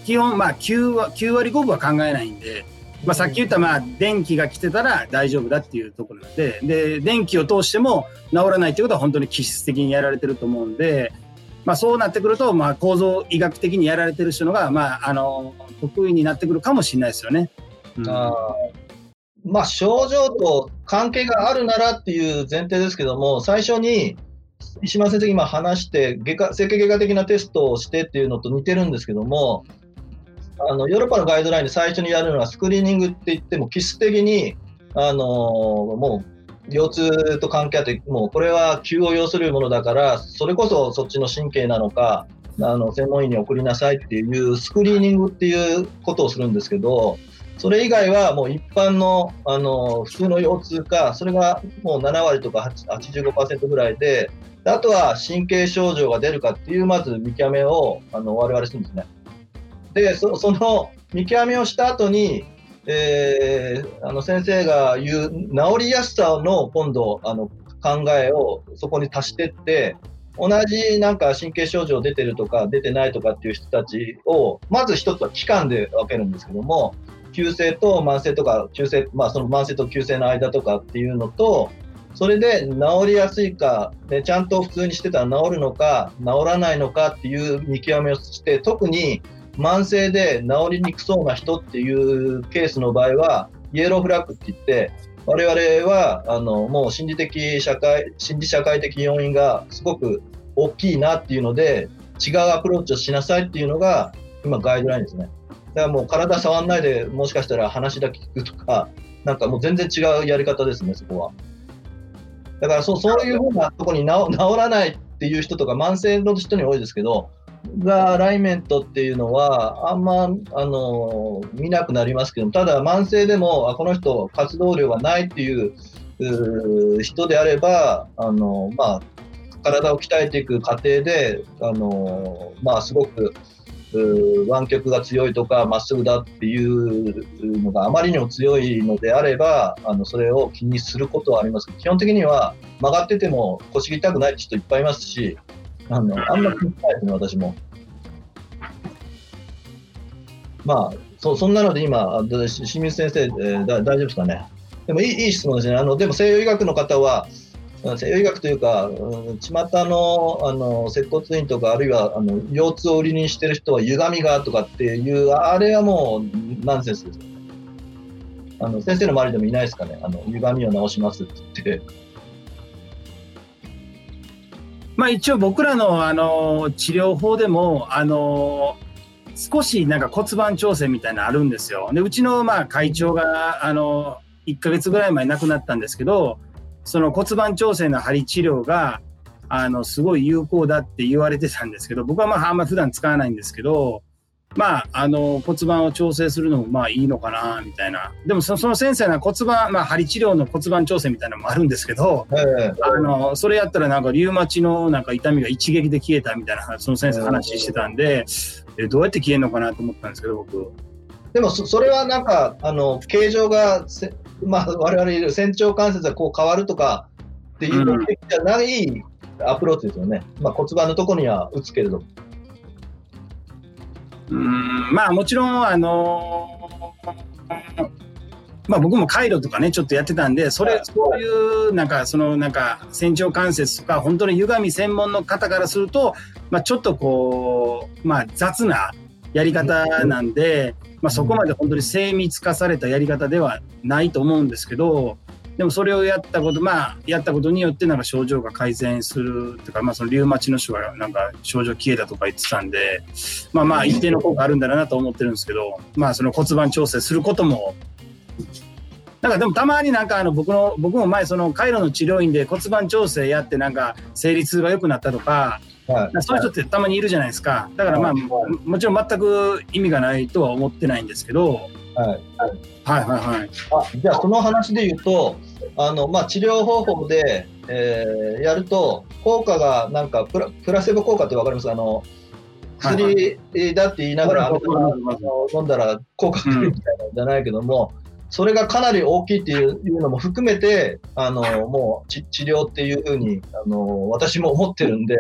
基本、まあ9割、9割5分は考えないんで、まあ、さっき言ったまあ電気が来てたら大丈夫だっていうところなんでで電気を通しても治らないっていうことは本当に気質的にやられてると思うんで、まあ、そうなってくると、まあ、構造医学的にやられてる人のが、まあ、あの得意になってくるかもしれないですよね。うん、まあ、症状と関係があるならっていう前提ですけども最初に石間先生今話して外科整形外科的なテストをしてっていうのと似てるんですけどもあのヨーロッパのガイドラインで最初にやるのはスクリーニングって言っても、基質的に、あのもう腰痛と関係あって、もうこれは急を要するものだから、それこそそっちの神経なのか、あの専門医に送りなさいっていうスクリーニングっていうことをするんですけど、それ以外はもう一般のあの普通の腰痛か、それがもう7割とか85%ぐらいで、あとは神経症状が出るかっていう、まず見極めをあの我々するんですね。でその見極めをした後に、えー、あの先生が言う治りやすさの今度あの考えをそこに足してって同じなんか神経症状出てるとか出てないとかっていう人たちをまず一つは期間で分けるんですけども急性と慢性とか急性、まあ、その慢性と急性の間とかっていうのとそれで治りやすいか、ね、ちゃんと普通にしてたら治るのか治らないのかっていう見極めをして特に慢性で治りにくそうな人っていうケースの場合は、イエローフラッグって言って、我々はあのもう心理的社会、心理社会的要因がすごく大きいなっていうので、違うアプローチをしなさいっていうのが今ガイドラインですね。だからもう体触んないでもしかしたら話だけ聞くとか、なんかもう全然違うやり方ですね、そこは。だからそうそういうふうなとこに治らないっていう人とか慢性の人に多いですけど、がアライメントっていうのは、あんまあの見なくなりますけどただ慢性でも、あこの人、活動量がないっていう人であれば、あのまあ、体を鍛えていく過程で、あのまあ、すごく湾曲が強いとか、まっすぐだっていうのがあまりにも強いのであれば、あのそれを気にすることはありますけど、基本的には曲がってても腰痛くないって人いっぱいいますし、あの、あんまり聞いないですね、私も。まあ、そそんなので今、清水先生、えー、大丈夫ですかね？でもいいいい質問ですね。あのでも西洋医学の方は、西洋医学というか、うん、巷のあの接骨院とか、あるいはあの腰痛を売りにしてる人は歪みがとかっていう、あれはもうナンセンスです。あの先生の周りでもいないですかね、あの歪みを直しますって。まあ一応僕らのあの治療法でもあの少しなんか骨盤調整みたいなのあるんですよ。でうちのまあ会長があの1ヶ月ぐらい前亡くなったんですけどその骨盤調整の針治療があのすごい有効だって言われてたんですけど僕はまああんま普段使わないんですけどまあ、あの骨盤を調整するのもまあいいのかなみたいな。でもその先生の骨盤、まあ、針治療の骨盤調整みたいなのもあるんですけど、えー、あのそれやったらなんかリウマチのなんか痛みが一撃で消えたみたいなその先生話してたんで、えー、どうやって消えるのかなと思ったんですけど僕。でもそれはなんかあの形状がまあ、我々いる仙腸関節がこう変わるとかっていうじゃないアプローチですよね、まあ、骨盤のところには打つけれども。うんまあもちろんあのー、まあ僕も回路とかねちょっとやってたんでそれそういうなんかそのなんか仙腸関節とか本当に歪み専門の方からすると、まあ、ちょっとこうまあ雑なやり方なんで、まあ、そこまで本当に精密化されたやり方ではないと思うんですけどでもそれをやったこと、まあ、やったことによってなんか症状が改善するとか、まあ、そのリウマチの人がなんか症状消えたとか言ってたんで、まあまあ一定の効果あるんだろうなと思ってるんですけど、まあその骨盤調整することも、なんかでもたまになんかあの僕の、僕も前その回路の治療院で骨盤調整やってなんか生理痛が良くなったとか、はい、そういう人ってたまにいるじゃないですか。だからまあ、はい、もちろん全く意味がないとは思ってないんですけど、はい、はい、はいはい。あじゃあその話で言うとあの、まあ、治療方法で、えー、やると効果がなんかプラプラセボ効果って分かります？あの薬だって言いながら、はいはい、飲んだら効果が出るみたいなんじゃないけども、うん、それがかなり大きいっていうのも含めてあのもう治療っていうふうにあの私も思ってるんで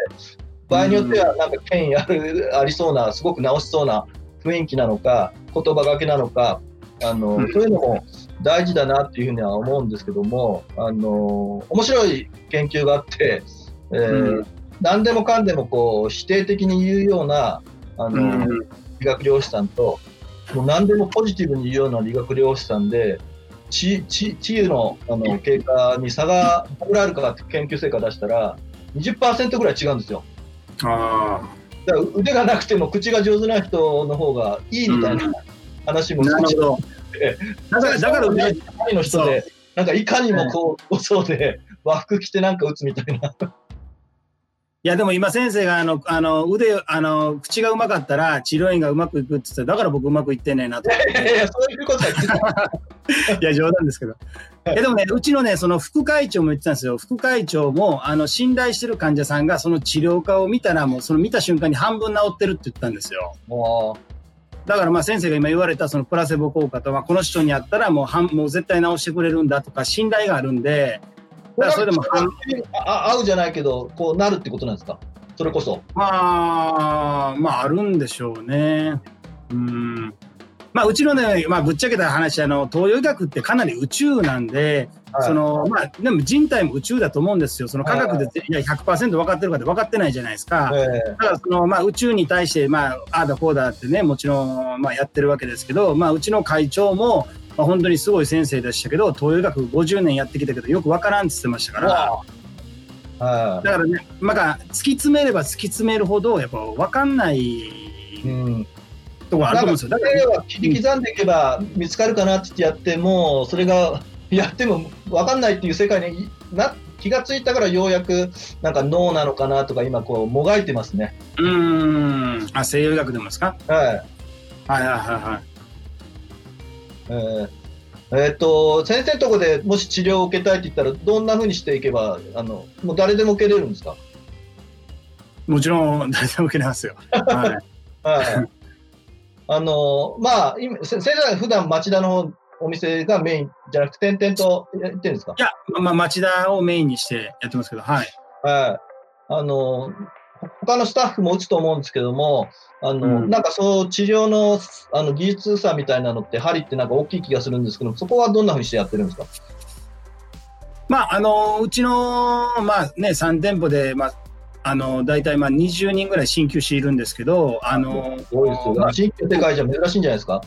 場合によってはなんか権威あるありそうなすごく治しそうな雰囲気なのか言葉がけなのかあの、そういうのも大事だなっていうふうには思うんですけども、あの面白い研究があって、えー、うん、何でもかんでもこう否定的に言うようなあの、うん、理学療師さんと、もう何でもポジティブに言うような理学療師さんで、治癒のあの経過に差がどれぐらいあるかって研究成果出したら、20%ぐらい違うんですよ。あだから腕がなくても口が上手な人の方がいいみたいな話も少し だから、だから、ね、の人で、なんかいかにもこう、そうで、和服着てなんか打つみたいな。いやでも今先生があのあの腕あの口がうまかったら治療院がうまくいくって言ってだから僕うまくいってねえなと。いやいやそういうことはい。や冗談ですけど。えでもねうちのねその副会長も言ってたんですよ。副会長もあの信頼してる患者さんがその治療家を見たらもうその見た瞬間に半分治ってるって言ったんですよ。だからまあ先生が今言われたそのプラセボ効果とはこの人にやったらもうはんもう絶対治してくれるんだとか信頼があるんでだからそれでもあ合うじゃないけどこうなるってことなんですか？それこそ。まあまああるんでしょうね。うん。まあ、うちのね、まあ、ぶっちゃけた話、あの、東洋医学ってかなり宇宙なんで、はい、その、まあ、でも人体も宇宙だと思うんですよ。その科学で、はい、いや、100%分かってるかって分かってないじゃないですか。はい、だから、その、まあ、宇宙に対して、まあ、ああだこうだってね、もちろん、まあ、やってるわけですけど、まあ、うちの会長も、まあ、本当にすごい先生でしたけど、東洋医学50年やってきたけど、よく分からんって言ってましたから、だからね、まあ、突き詰めれば突き詰めるほど、やっぱ分かんない、うんとかあると思うんですよ。だから切り刻んでいけば見つかるかなってやっても、それがやっても分かんないっていう世界にな気がついたからようやくなんか脳なのかなとか今こうもがいてますね。うんあ西洋医学でもですか、はい、はいはいはいはい。えーえー、っと先生のところでもし治療を受けたいって言ったらどんなふうにしていけばあのもう誰でも受けれるんですか？もちろん誰でも受けれますよ。はい、はいあの、まあ、今、先生は普段町田のお店がメインじゃなくて、点々とやってるんですか？いや、まあ、町田をメインにしてやってますけど、はい。はい。あの、他のスタッフも打つと思うんですけども、あの、うん、なんかそう治療のあの技術差みたいなのって、針ってなんか大きい気がするんですけど、そこはどんなふうにしてやってるんですか？まあ、あの、うちの、まあね、3店舗で、まあ、あの大体まあ20人ぐらい鍼灸師いるんですけど、あの多いですよ、まあ、鍼灸って会社珍しいんじゃないですか？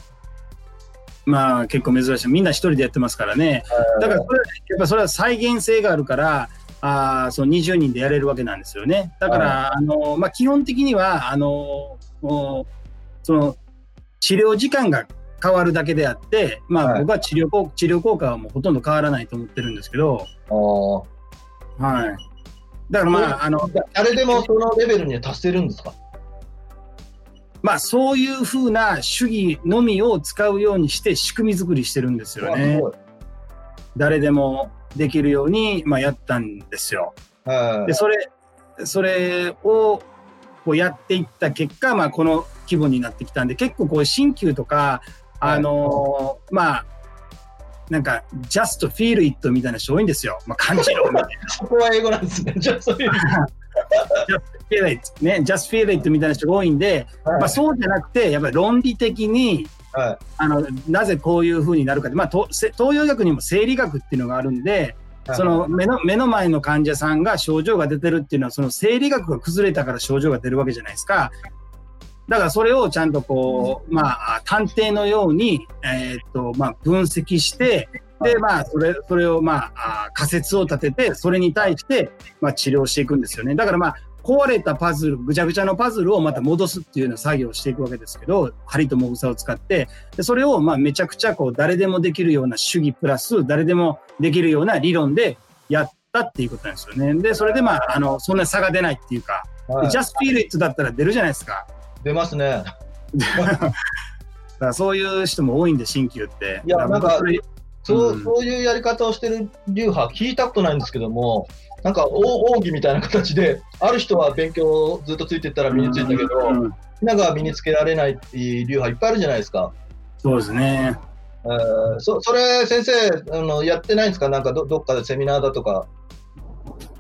まあ結構珍しい、みんな一人でやってますからね、だからそれやっぱそれは再現性があるから、あその20人でやれるわけなんですよね。だから、あのまあ、基本的にはあのその治療時間が変わるだけであって、まあ、僕は治療効治療効果はもうほとんど変わらないと思ってるんですけど。はい、だからまあ、あの、誰でもそのレベルには達せるんですか？まあ、そういうふうな主義のみを使うようにして仕組み作りしてるんですよね。誰でもできるように、まあ、やったんですよ。で、それ、それをこうやっていった結果、まあ、この規模になってきたんで、結構こう、新旧とか、あのー、まあ、なんか、just feel it みたいな人多いんですよ。まあ、感じろみたいな。そこは英語なんですね。just feel it. just feel it ね。just feel it みたいな人が多いんで、はい、まあ、そうじゃなくて、やっぱり論理的に、はい、あのなぜこういうふうになるかまあ、東洋医学にも生理学っていうのがあるんで、その目の目の前の患者さんが症状が出てるっていうのは、その生理学が崩れたから症状が出るわけじゃないですか。だからそれをちゃんとこう、まあ、探偵のように、えー、っと、まあ、分析して、で、まあ、それ、それを、まあ、あ仮説を立てて、それに対して、まあ、治療していくんですよね。だからまあ、壊れたパズル、ぐちゃぐちゃのパズルをまた戻すっていうような作業をしていくわけですけど、針ともぐさを使って、でそれをまあめちゃくちゃこう誰でもできるような主義プラス、誰でもできるような理論でやったっていうことなんですよね。で、それでまあ、あの、そんな差が出ないっていうか、はい、ジャスフィールイットだったら出るじゃないですか。出ますね。だからそういう人も多いんで、鍼灸って。いや、なんか、そう、そういうやり方をしてる流派、聞いたことないんですけども、なんか奥義みたいな形で、ある人は勉強ずっとついてったら身についたけど、みんなが身につけられない流派いっぱいあるじゃないですか。そうですね。えー、そそれ、先生あの、やってないんですか？なんかどどっかでセミナーだとか。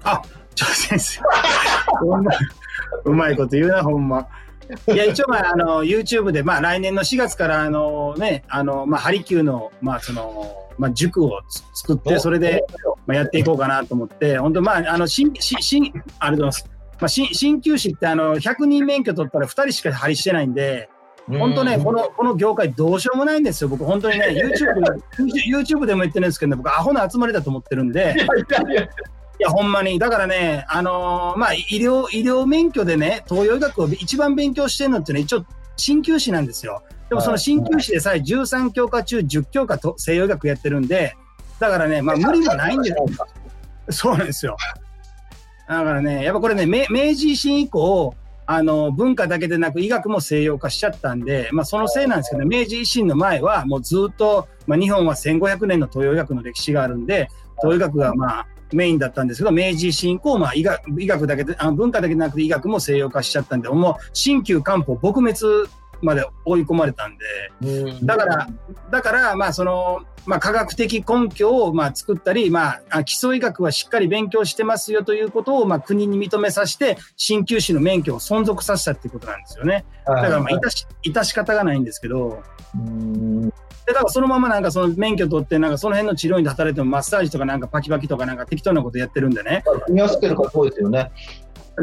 あ、ちょ、先生。うまいこと言うな、ほんま。いや、一応、まあ、あの、YouTube で、まあ、来年の4月から、あの、ね、あの、まあ、ハリキューの、まあ、その、まあ、塾を作って、それで、まあ、やっていこうかなと思って、本当、まあ、あの、新、新、ありがとうございます。まあ、新、鍼灸師って、あの、100人免許取ったら2人しか張りしてないんで、本当ね、この、この業界どうしようもないんですよ。僕、本当にね、YouTube で、YouTube でも言ってるんですけど、ね、僕、アホな集まりだと思ってるんで、いや、ほんまに。だからね、あのー、まあ、医療、医療免許でね、東洋医学を一番勉強してるのってね、一応、鍼灸師なんですよ。でもその鍼灸師でさえ13教科中10教科と西洋医学やってるんで、だからね、まあ無理もないんですよ。そうなんですよ。だからね、やっぱこれね、明治維新以降、あの、文化だけでなく医学も西洋化しちゃったんで、まあそのせいなんですけど、明治維新の前はもうずっと、まあ日本は1500年の東洋医学の歴史があるんで、東洋医学がまあメインだったんですけど、明治維新以降、まあ医学、医学だけで、あ文化だけでなくて医学も西洋化しちゃったんで、もう新旧漢方撲滅まで追い込まれたんで、だから、だから、まあその、まあ科学的根拠をまあ作ったり、まあ基礎医学はしっかり勉強してますよということをまあ国に認めさせて、鍼灸師の免許を存続させたっていうことなんですよね。だからまあ、いたし、いたし方がないんですけど、で、だからそのままなんかその免許取って、なんかその辺の治療院で働いてもマッサージとかなんかパキパキとかなんか適当なことやってるんでね。組み合わせてるからそうですよね。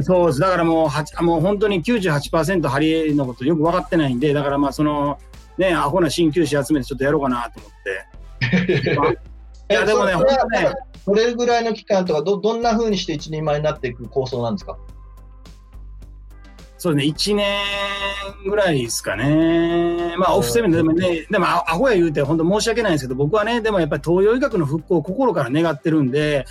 そうです。だからもう、はもう本当に98%ハリのことよく分かってないんで、だからまあその、ね、アホな鍼灸師集めてちょっとやろうかなと思って。まあ、いや、でもね、本当ね。どれぐらいの期間とか、どどんなふうにして一人前になっていく構想なんですか？そうね、1年ぐらいですかね。まあ、オフセミナーでもね、でも、アホや言うて、本当申し訳ないんですけど、僕はね、でもやっぱり東洋医学の復興を心から願ってるんで、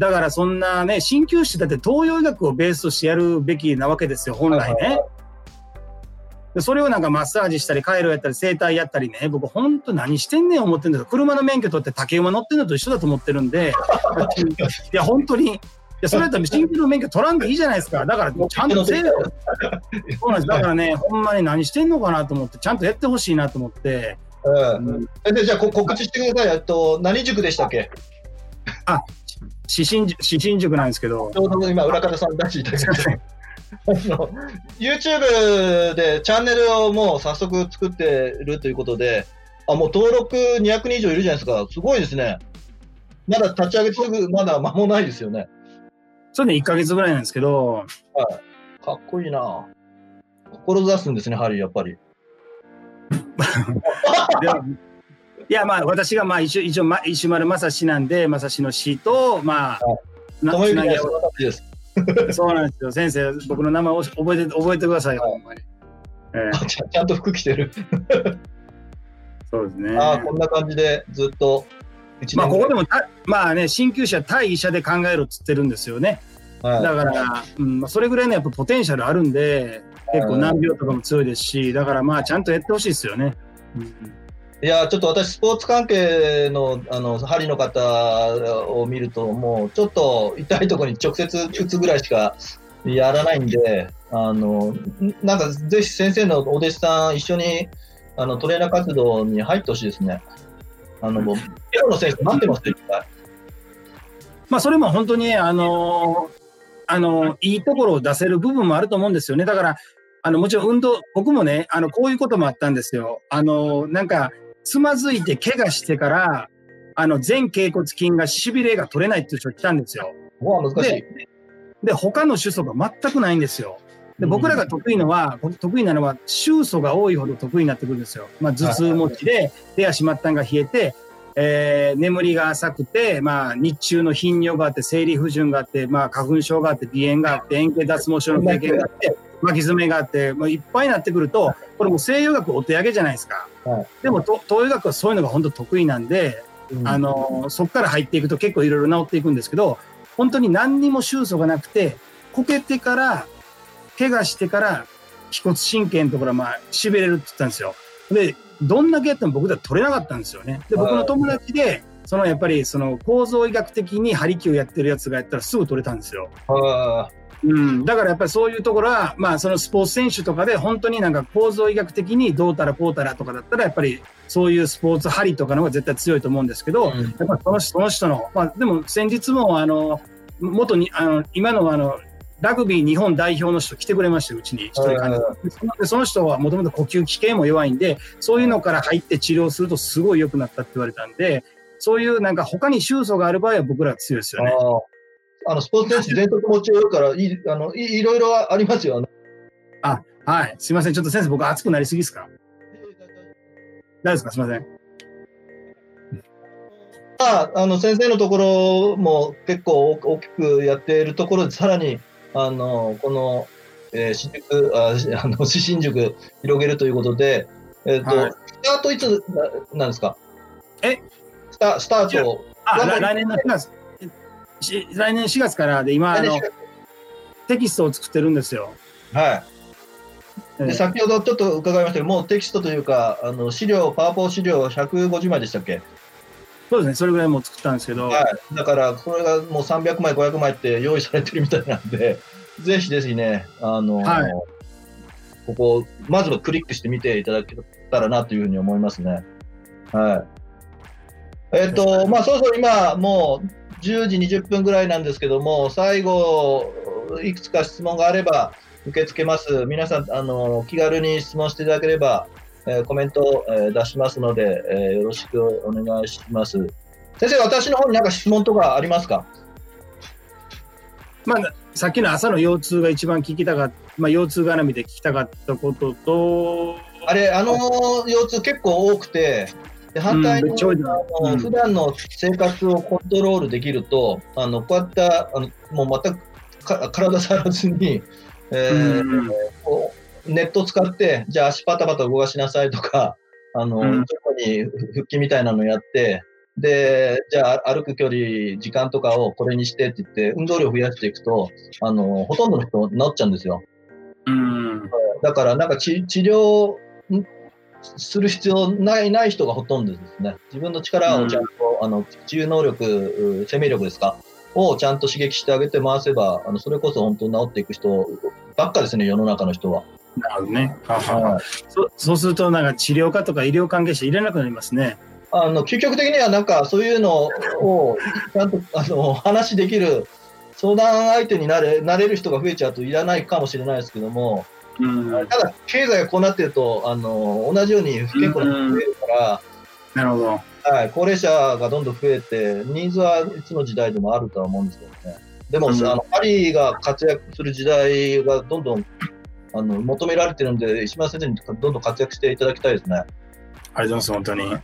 だからそんなね、鍼灸師だって東洋医学をベースとしてやるべきなわけですよ、本来ね。それをなんかマッサージしたり、回路やったり、整体やったりね、僕本当何してんねん思ってんだけど、車の免許取って竹馬乗ってんのと一緒だと思ってるんで、いや、本当に、いや、それやったら新規の免許取らんでいいじゃないですか。だから、ちゃんとせえよ。そうなんです。だからね、ほんまに何してんのかなと思って、ちゃんとやってほしいなと思って。うん。で、じゃあ、告知してください。えっと、何塾でしたっけ？あ、指針指針塾なんですけど。ちょうど今、裏方さん出していただいて。YouTube でチャンネルをもう早速作ってるということで、あ、もう登録200人以上いるじゃないですか。すごいですね。まだ立ち上げてすぐ、まだ間もないですよね。そうね、1ヶ月ぐらいなんですけど。はい。かっこいいな。志すんですね、ハリー、やっぱり。いや、まあ、私が、まあ、一応、一応、ま、石丸正史なんで、正史の詩と、まあ、なつなぎです。そうなんですよ。先生、僕の名前を覚えて、覚えてくださいよ、ほんまに。えー、ちゃんと服着てる。そうですね。ああ、こんな感じでずっと。まあ、ここでもまあね、鍼灸師は対医者で考えろっつってるんですよね。はい、だから、うんまあ、それぐらいのやっぱポテンシャルあるんで、結構難病とかも強いですし、だからまあ、ちゃんとやってほしいですよね。うんいや、ちょっと私、スポーツ関係の、あの、針の方を見ると、もう、ちょっと痛いところに直接打つぐらいしかやらないんで、あの、なんか、ぜひ先生のお弟子さん、一緒に、あの、トレーナー活動に入ってほしいですね。あの、もう、プロの選手、待ってますよ、まあ、それも本当に、あの、あの、いいところを出せる部分もあると思うんですよね。だから、あの、もちろん運動、僕もね、あの、こういうこともあったんですよ。あの、なんか、つまずいて怪我してから、あの、前脛骨筋が痺れが取れないっていう人来たんですよ。難しい。で、他の主訴が全くないんですよ。で、僕らが得意のは、うん、得意なのは、収素が多いほど得意になってくるんですよ。まあ、頭痛持ちで、手足末端が冷えて、えー、眠りが浅くて、まあ、日中の頻尿があって、生理不順があって、まあ、花粉症があって、鼻炎があって、円形脱毛症の経験があって、巻き爪があって、まあ、いっぱいになってくると、これも西洋学お手上げじゃないですか。はい、でも、東洋学はそういうのが本当得意なんで、うん、あの、そこから入っていくと結構いろいろ治っていくんですけど、本当に何にも収束がなくて、こけてから、怪我してから、気骨神経のところはまあ、痺れるって言ったんですよ。で、どんだけやっても僕では取れなかったんですよね。で、僕の友達で、そのやっぱりその構造医学的に張り気をやってるやつがやったらすぐ取れたんですよ。うん、だからやっぱりそういうところは、まあそのスポーツ選手とかで本当になんか構造医学的にどうたらこうたらとかだったらやっぱりそういうスポーツ張りとかの方が絶対強いと思うんですけど、うん、やっぱそのその人の、まあでも先日もあの、元に、あの、今のあの、ラグビー日本代表の人来てくれましたうちに一人でその人はもともと呼吸器系も弱いんで、そういうのから入って治療するとすごい良くなったって言われたんで、そういうなんか他に収束がある場合は僕らは強いですよね。あの、スポーツ選手全国持ち寄るから、いあのいいろいろありますよ。あ、はい。すいません。ちょっと先生、僕熱くなりすぎですか？大丈夫ですか？すいません。まあ、あの先生のところも結構大きくやっているところで、さらにあのこの、えー、新宿ああの指針塾広げるということで、えーと、はい、スタートいつなんですか？え？スタスタートあ来年の4月来年4月からで今あのテキストを作ってるんですよ。はい。で先ほどちょっと伺いましたけど、もうテキストというか、あの資料、パワポ資料150枚でしたっけ？そうですね、それぐらいもう作ったんですけど。はい。だから、これがもう300枚、500枚って用意されてるみたいなんで、ぜひぜひね、あのはい、ここ、まずはクリックしてみていただけたらなというふうに思いますね。はい。えっ、ー、と、まあ、そうそう、今、もう10時20分ぐらいなんですけども、最後、いくつか質問があれば受け付けます。皆さん、あの、気軽に質問していただければ、えー、コメントを、えー、出しますので、えー、よろしくお願いします。先生、私の方に何か質問とかありますか？まあ、さっきの朝の腰痛が一番聞きたかった、まあ、腰痛絡みで聞きたかったことと、あれ、あの腰痛結構多くて、で反対に、うん、普段の生活をコントロールできると、あのこうやったあのもう全くか体触らずに、えー、うん、こネット使って、じゃあ足パタパタ動かしなさいとか、あの、うん、に腹筋みたいなのやって、で、じゃあ歩く距離、時間とかをこれにしてって言って、運動量増やしていくと、あの、ほとんどの人治っちゃうんですよ。うん。だから、なんか治治療する必要ないない人がほとんどですね。自分の力をちゃんと、うん、あの、治癒能力、生命力ですか？をちゃんと刺激してあげて回せば、あのそれこそ本当に治っていく人ばっかですね、世の中の人は。なるほどね。ははそそうすると、なんか治療科とか医療関係者いらなくなりますね。あの究極的にはなんかそういうのをちゃんとあの話できる相談相手になれなれる人が増えちゃうといらないかもしれないですけども、うん、ただ経済がこうなってるとあの同じように不健康な人が増えるから、なるほど、はい、高齢者がどんどん増えてニーズはいつの時代でもあるとは思うんですけどね。でも、うん、あのパリが活躍する時代がどんどんあの求められてるんで、石丸先生にどんどん活躍していただきたいですね。ありがとうございます、本当に。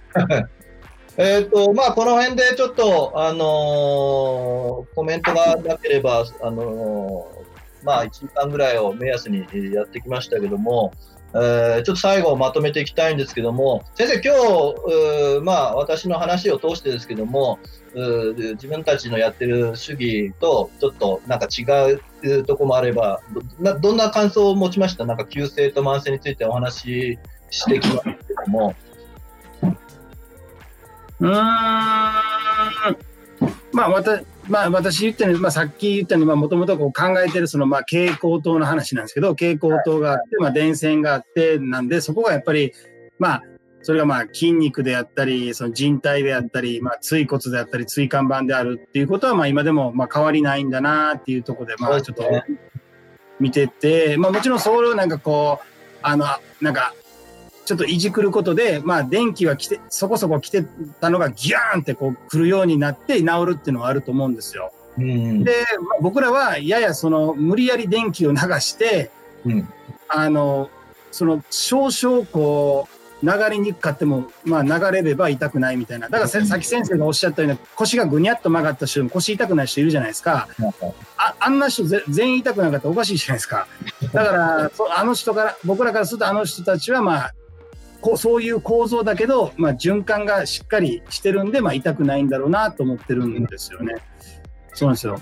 えっと、まあ、この辺でちょっと、あのー、コメントがなければ、あのー、まあ、1時間ぐらいを目安にやってきましたけども、えー、ちょっと最後まとめていきたいんですけども、先生、今日、まあ、私の話を通してですけども、自分たちのやってる主義とちょっとなんか違うとこもあれば、どどんな感想を持ちました？なんか急性と慢性についてお話ししてきましたけども。うんまあ、私まあ、私言ったように、まあ、さっき言ったように、もともと考えてるその、まあ、蛍光灯の話なんですけど、蛍光灯があって、まあ、電線があって、なんで、そこがやっぱり、まあ、それがまあ筋肉であったり、その人体であったり、まあ椎骨であったり、椎間板であるっていうことは、まあ今でもまあ変わりないんだなっていうところで、まあちょっと見てて、まあもちろんそれをなんかこう、あの、なんか、ちょっといじくることで、まあ電気は来て、そこそこ来てたのがギャーンってこう来るようになって治るっていうのはあると思うんですよ。うん、で、まあ、僕らはややその無理やり電気を流して、うん、あの、その少々こう、流れにくかっても、まあ、流れれば痛くないみたいな。だからさっき先生がおっしゃったように、腰がぐにゃっと曲がった人腰痛くない人いるじゃないですか。ああんな人全員痛くなかったらおかしいじゃないですか。だからあの人から僕らからするとあの人たちはまあこうそういう構造だけど、まあ、循環がしっかりしてるんで、まあ、痛くないんだろうなと思ってるんですよね。そうなんですよ。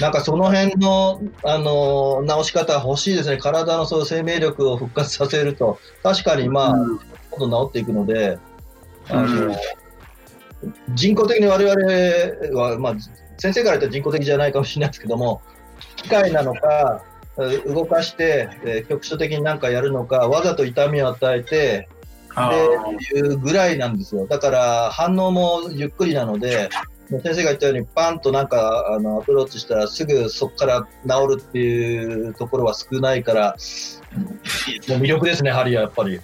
なんかその辺の、あの直し方欲しいですね、体のそういう生命力を復活させると、確かにまあ、うん、どんどん治っていくので、あの、うん、人工的に我々は、まあ、先生から言ったら人工的じゃないかもしれないですけども、機械なのか、動かして、えー、局所的に何かやるのか、わざと痛みを与えて、で、いうぐらいなんですよ。だから反応もゆっくりなので、先生が言ったように、パンとなんかあのアプローチしたら、すぐそこから治るっていうところは少ないから、もう魅力ですね、針はやっぱり。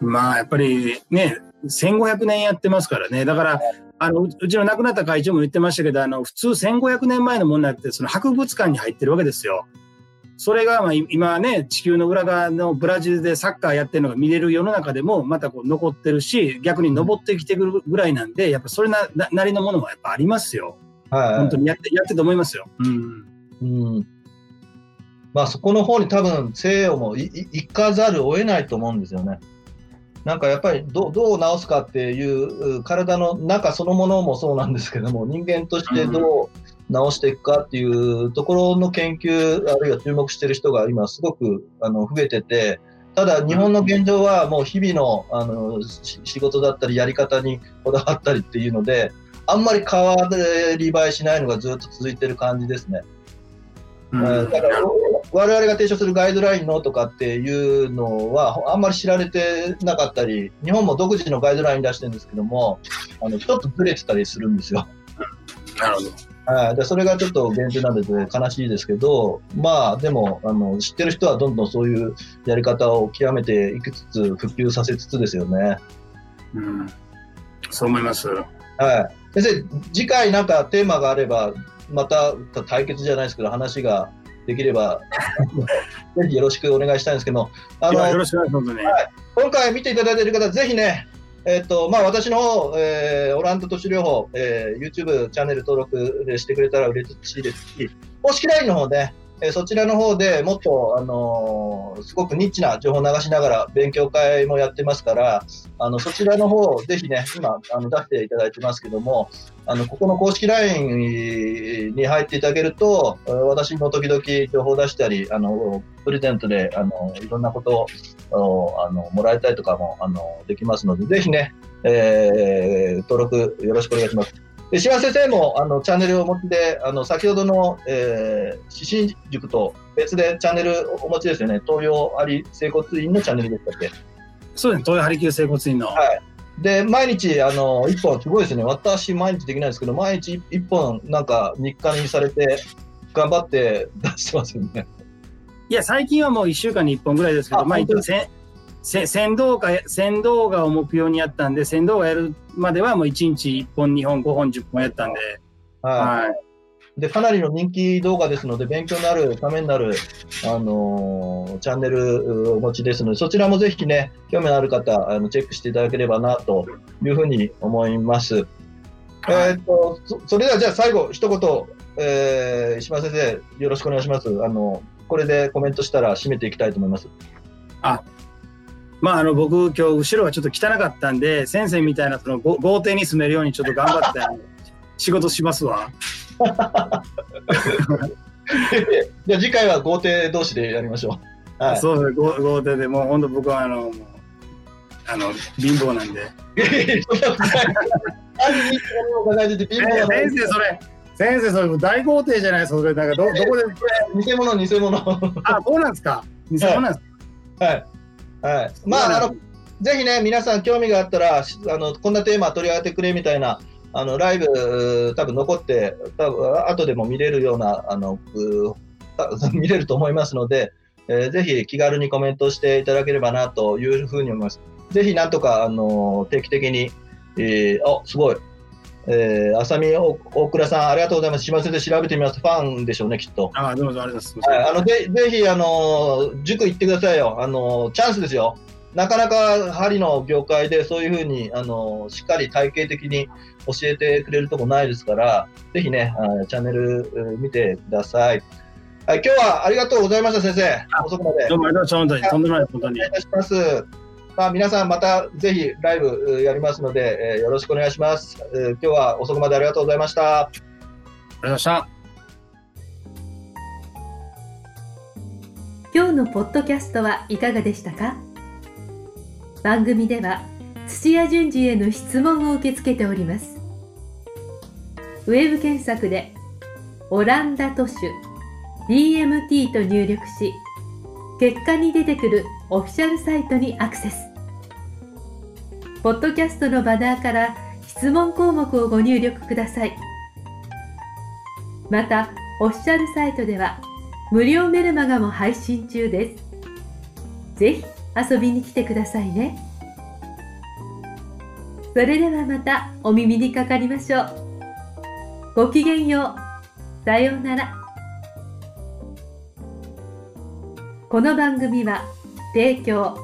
まあ、やっぱりね、1500年やってますからね。だから、あのうちの亡くなった会長も言ってましたけど、あの普通1500年前のものってその博物館に入ってるわけですよ。それがまあ今ね、地球の裏側のブラジルでサッカーやってるのが見れる世の中でもまたこう残ってるし、逆に登ってきてくるぐらいなんで、やっぱそれななりのものはやっぱありますよ。はい、本当にやってやってと思いますよ。うん。うん、まあそこの方に多分西洋も行かざるを得ないと思うんですよね。なんかやっぱりどどう治すかっていう体の中そのものもそうなんですけども人間としてどう治していくかっていうところの研究あるいは注目してる人が今すごくあの増えててただ日本の現状はもう日々のあの仕事だったりやり方にこだわったりっていうのであんまり変わり映えしないのがずっと続いてる感じですね。うん、だから我々が提唱するガイドラインのとかっていうのはあんまり知られてなかったり日本も独自のガイドライン出してるんですけどもあのちょっとずれてたりするんですよ。なるほどはい、でそれがちょっと現状なので悲しいですけど、まあでもあの知ってる人はどんどんそういうやり方を極めていきつつ普及させつつですよね。うん、そう思います。はい。先生、次回なんかテーマがあれば、また対決じゃないですけど、話ができれば、ぜひよろしくお願いしたいんですけど、あのよろしくお願いします、ね、はい、今回見ていただいている方、ぜひね、えっとまあ、私の方、えー、オランダ都市療法、えー、YouTube チャンネル登録してくれたら嬉しいですし、公式 LINE の方ね、え、そちらの方でもっと、あの、すごくニッチな情報を流しながら勉強会もやってますから、あのそちらの方ぜひね、今あの出していただいてますけども、あのここの公式 LINE に入っていただけると、私も時々情報を出したり、あのプレゼントであのいろんなことをあのもらいたいとかもあのできますので、ぜひね、えー、登録よろしくお願いします。で島先生もあのチャンネルをお持ちで、あの先ほどの、えー、指針塾と別でチャンネルお持ちですよね、東洋針整骨院のチャンネルでしたっけ？そうですね、東洋針灸整骨院の。はいで、毎日、あの、1本、すごいですね。私、毎日できないですけど、毎日1本、なんか、日課にされて、頑張って出してますよね。いや、最近はもう1週間に1本ぐらいですけど、まあ、一応せ、せ先導画、先導画を目標にやったんで、先導画やるまではもう1日1本、2本、5本、10本やったんで、はい。はいで、かなりの人気動画ですので、勉強になる、ためになる、あのー、チャンネルお持ちですので、そちらもぜひね、興味のある方、あのチェックしていただければな、というふうに思います。はい、えっ、とそ、それではじゃあ最後、一言、えー、石破先生、よろしくお願いします。あの、これでコメントしたら締めていきたいと思います。あ、まあ、あの僕、今日後ろがちょっと汚かったんで、先生みたいなその豪邸に住めるようにちょっと頑張って仕事しますわ。じゃあ次回は豪邸同士でやりましょう。はい、そうですね、豪邸でもう本当僕はあの、あの貧乏なんで。先生それ。先生、それ大豪邸じゃないそれ、なんかど、どこで？偽物、偽物。あ、そうなんですか。偽物なんですか。はい。はい。まあ、あの、ぜひね、皆さん興味があったら、あの、こんなテーマ取り上げてくれみたいな。あのライブ、多分残って、多分後でも見れるような、あの見れると思いますので、えー、ぜひ気軽にコメントしていただければなというふうに思います。ぜひなんとか、あの定期的に、えー、あすごい、えー、浅見大倉さん、ありがとうございます。島先生、調べてみます。ファンでしょうね、きっと。あどうもありがとうございます。はい、あのぜぜひ、あの塾行ってくださいよ。あのチャンスですよ。なかなか針の業界でそういうふうにあのしっかり体系的に教えてくれるとこないですから、ぜひね、チャンネル見てください。はい、今日はありがとうございました、先生。遅くまで。どうもありがとうございました。とんでもない、本当に。お願いいたします。まあ、皆さんまたぜひライブやりますので、えー、よろしくお願いします、えー、今日は遅くまでありがとうございました。ありがとうございました。今日のポッドキャストはいかがでしたか？番組では土屋順次への質問を受け付けております。ウェブ検索でオランダ都市 DMT と入力し結果に出てくるオフィシャルサイトにアクセス。ポッドキャストのバナーから質問項目をご入力ください。また、オフィシャルサイトでは無料メルマガも配信中です。ぜひ遊びに来てくださいね。それではまたお耳にかかりましょう。ごきげんよう。さようなら。この番組は提供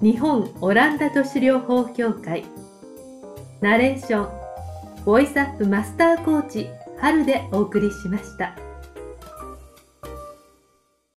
日本オランダ都市療法協会ナレーションボイスアップマスターコーチ春でお送りしました。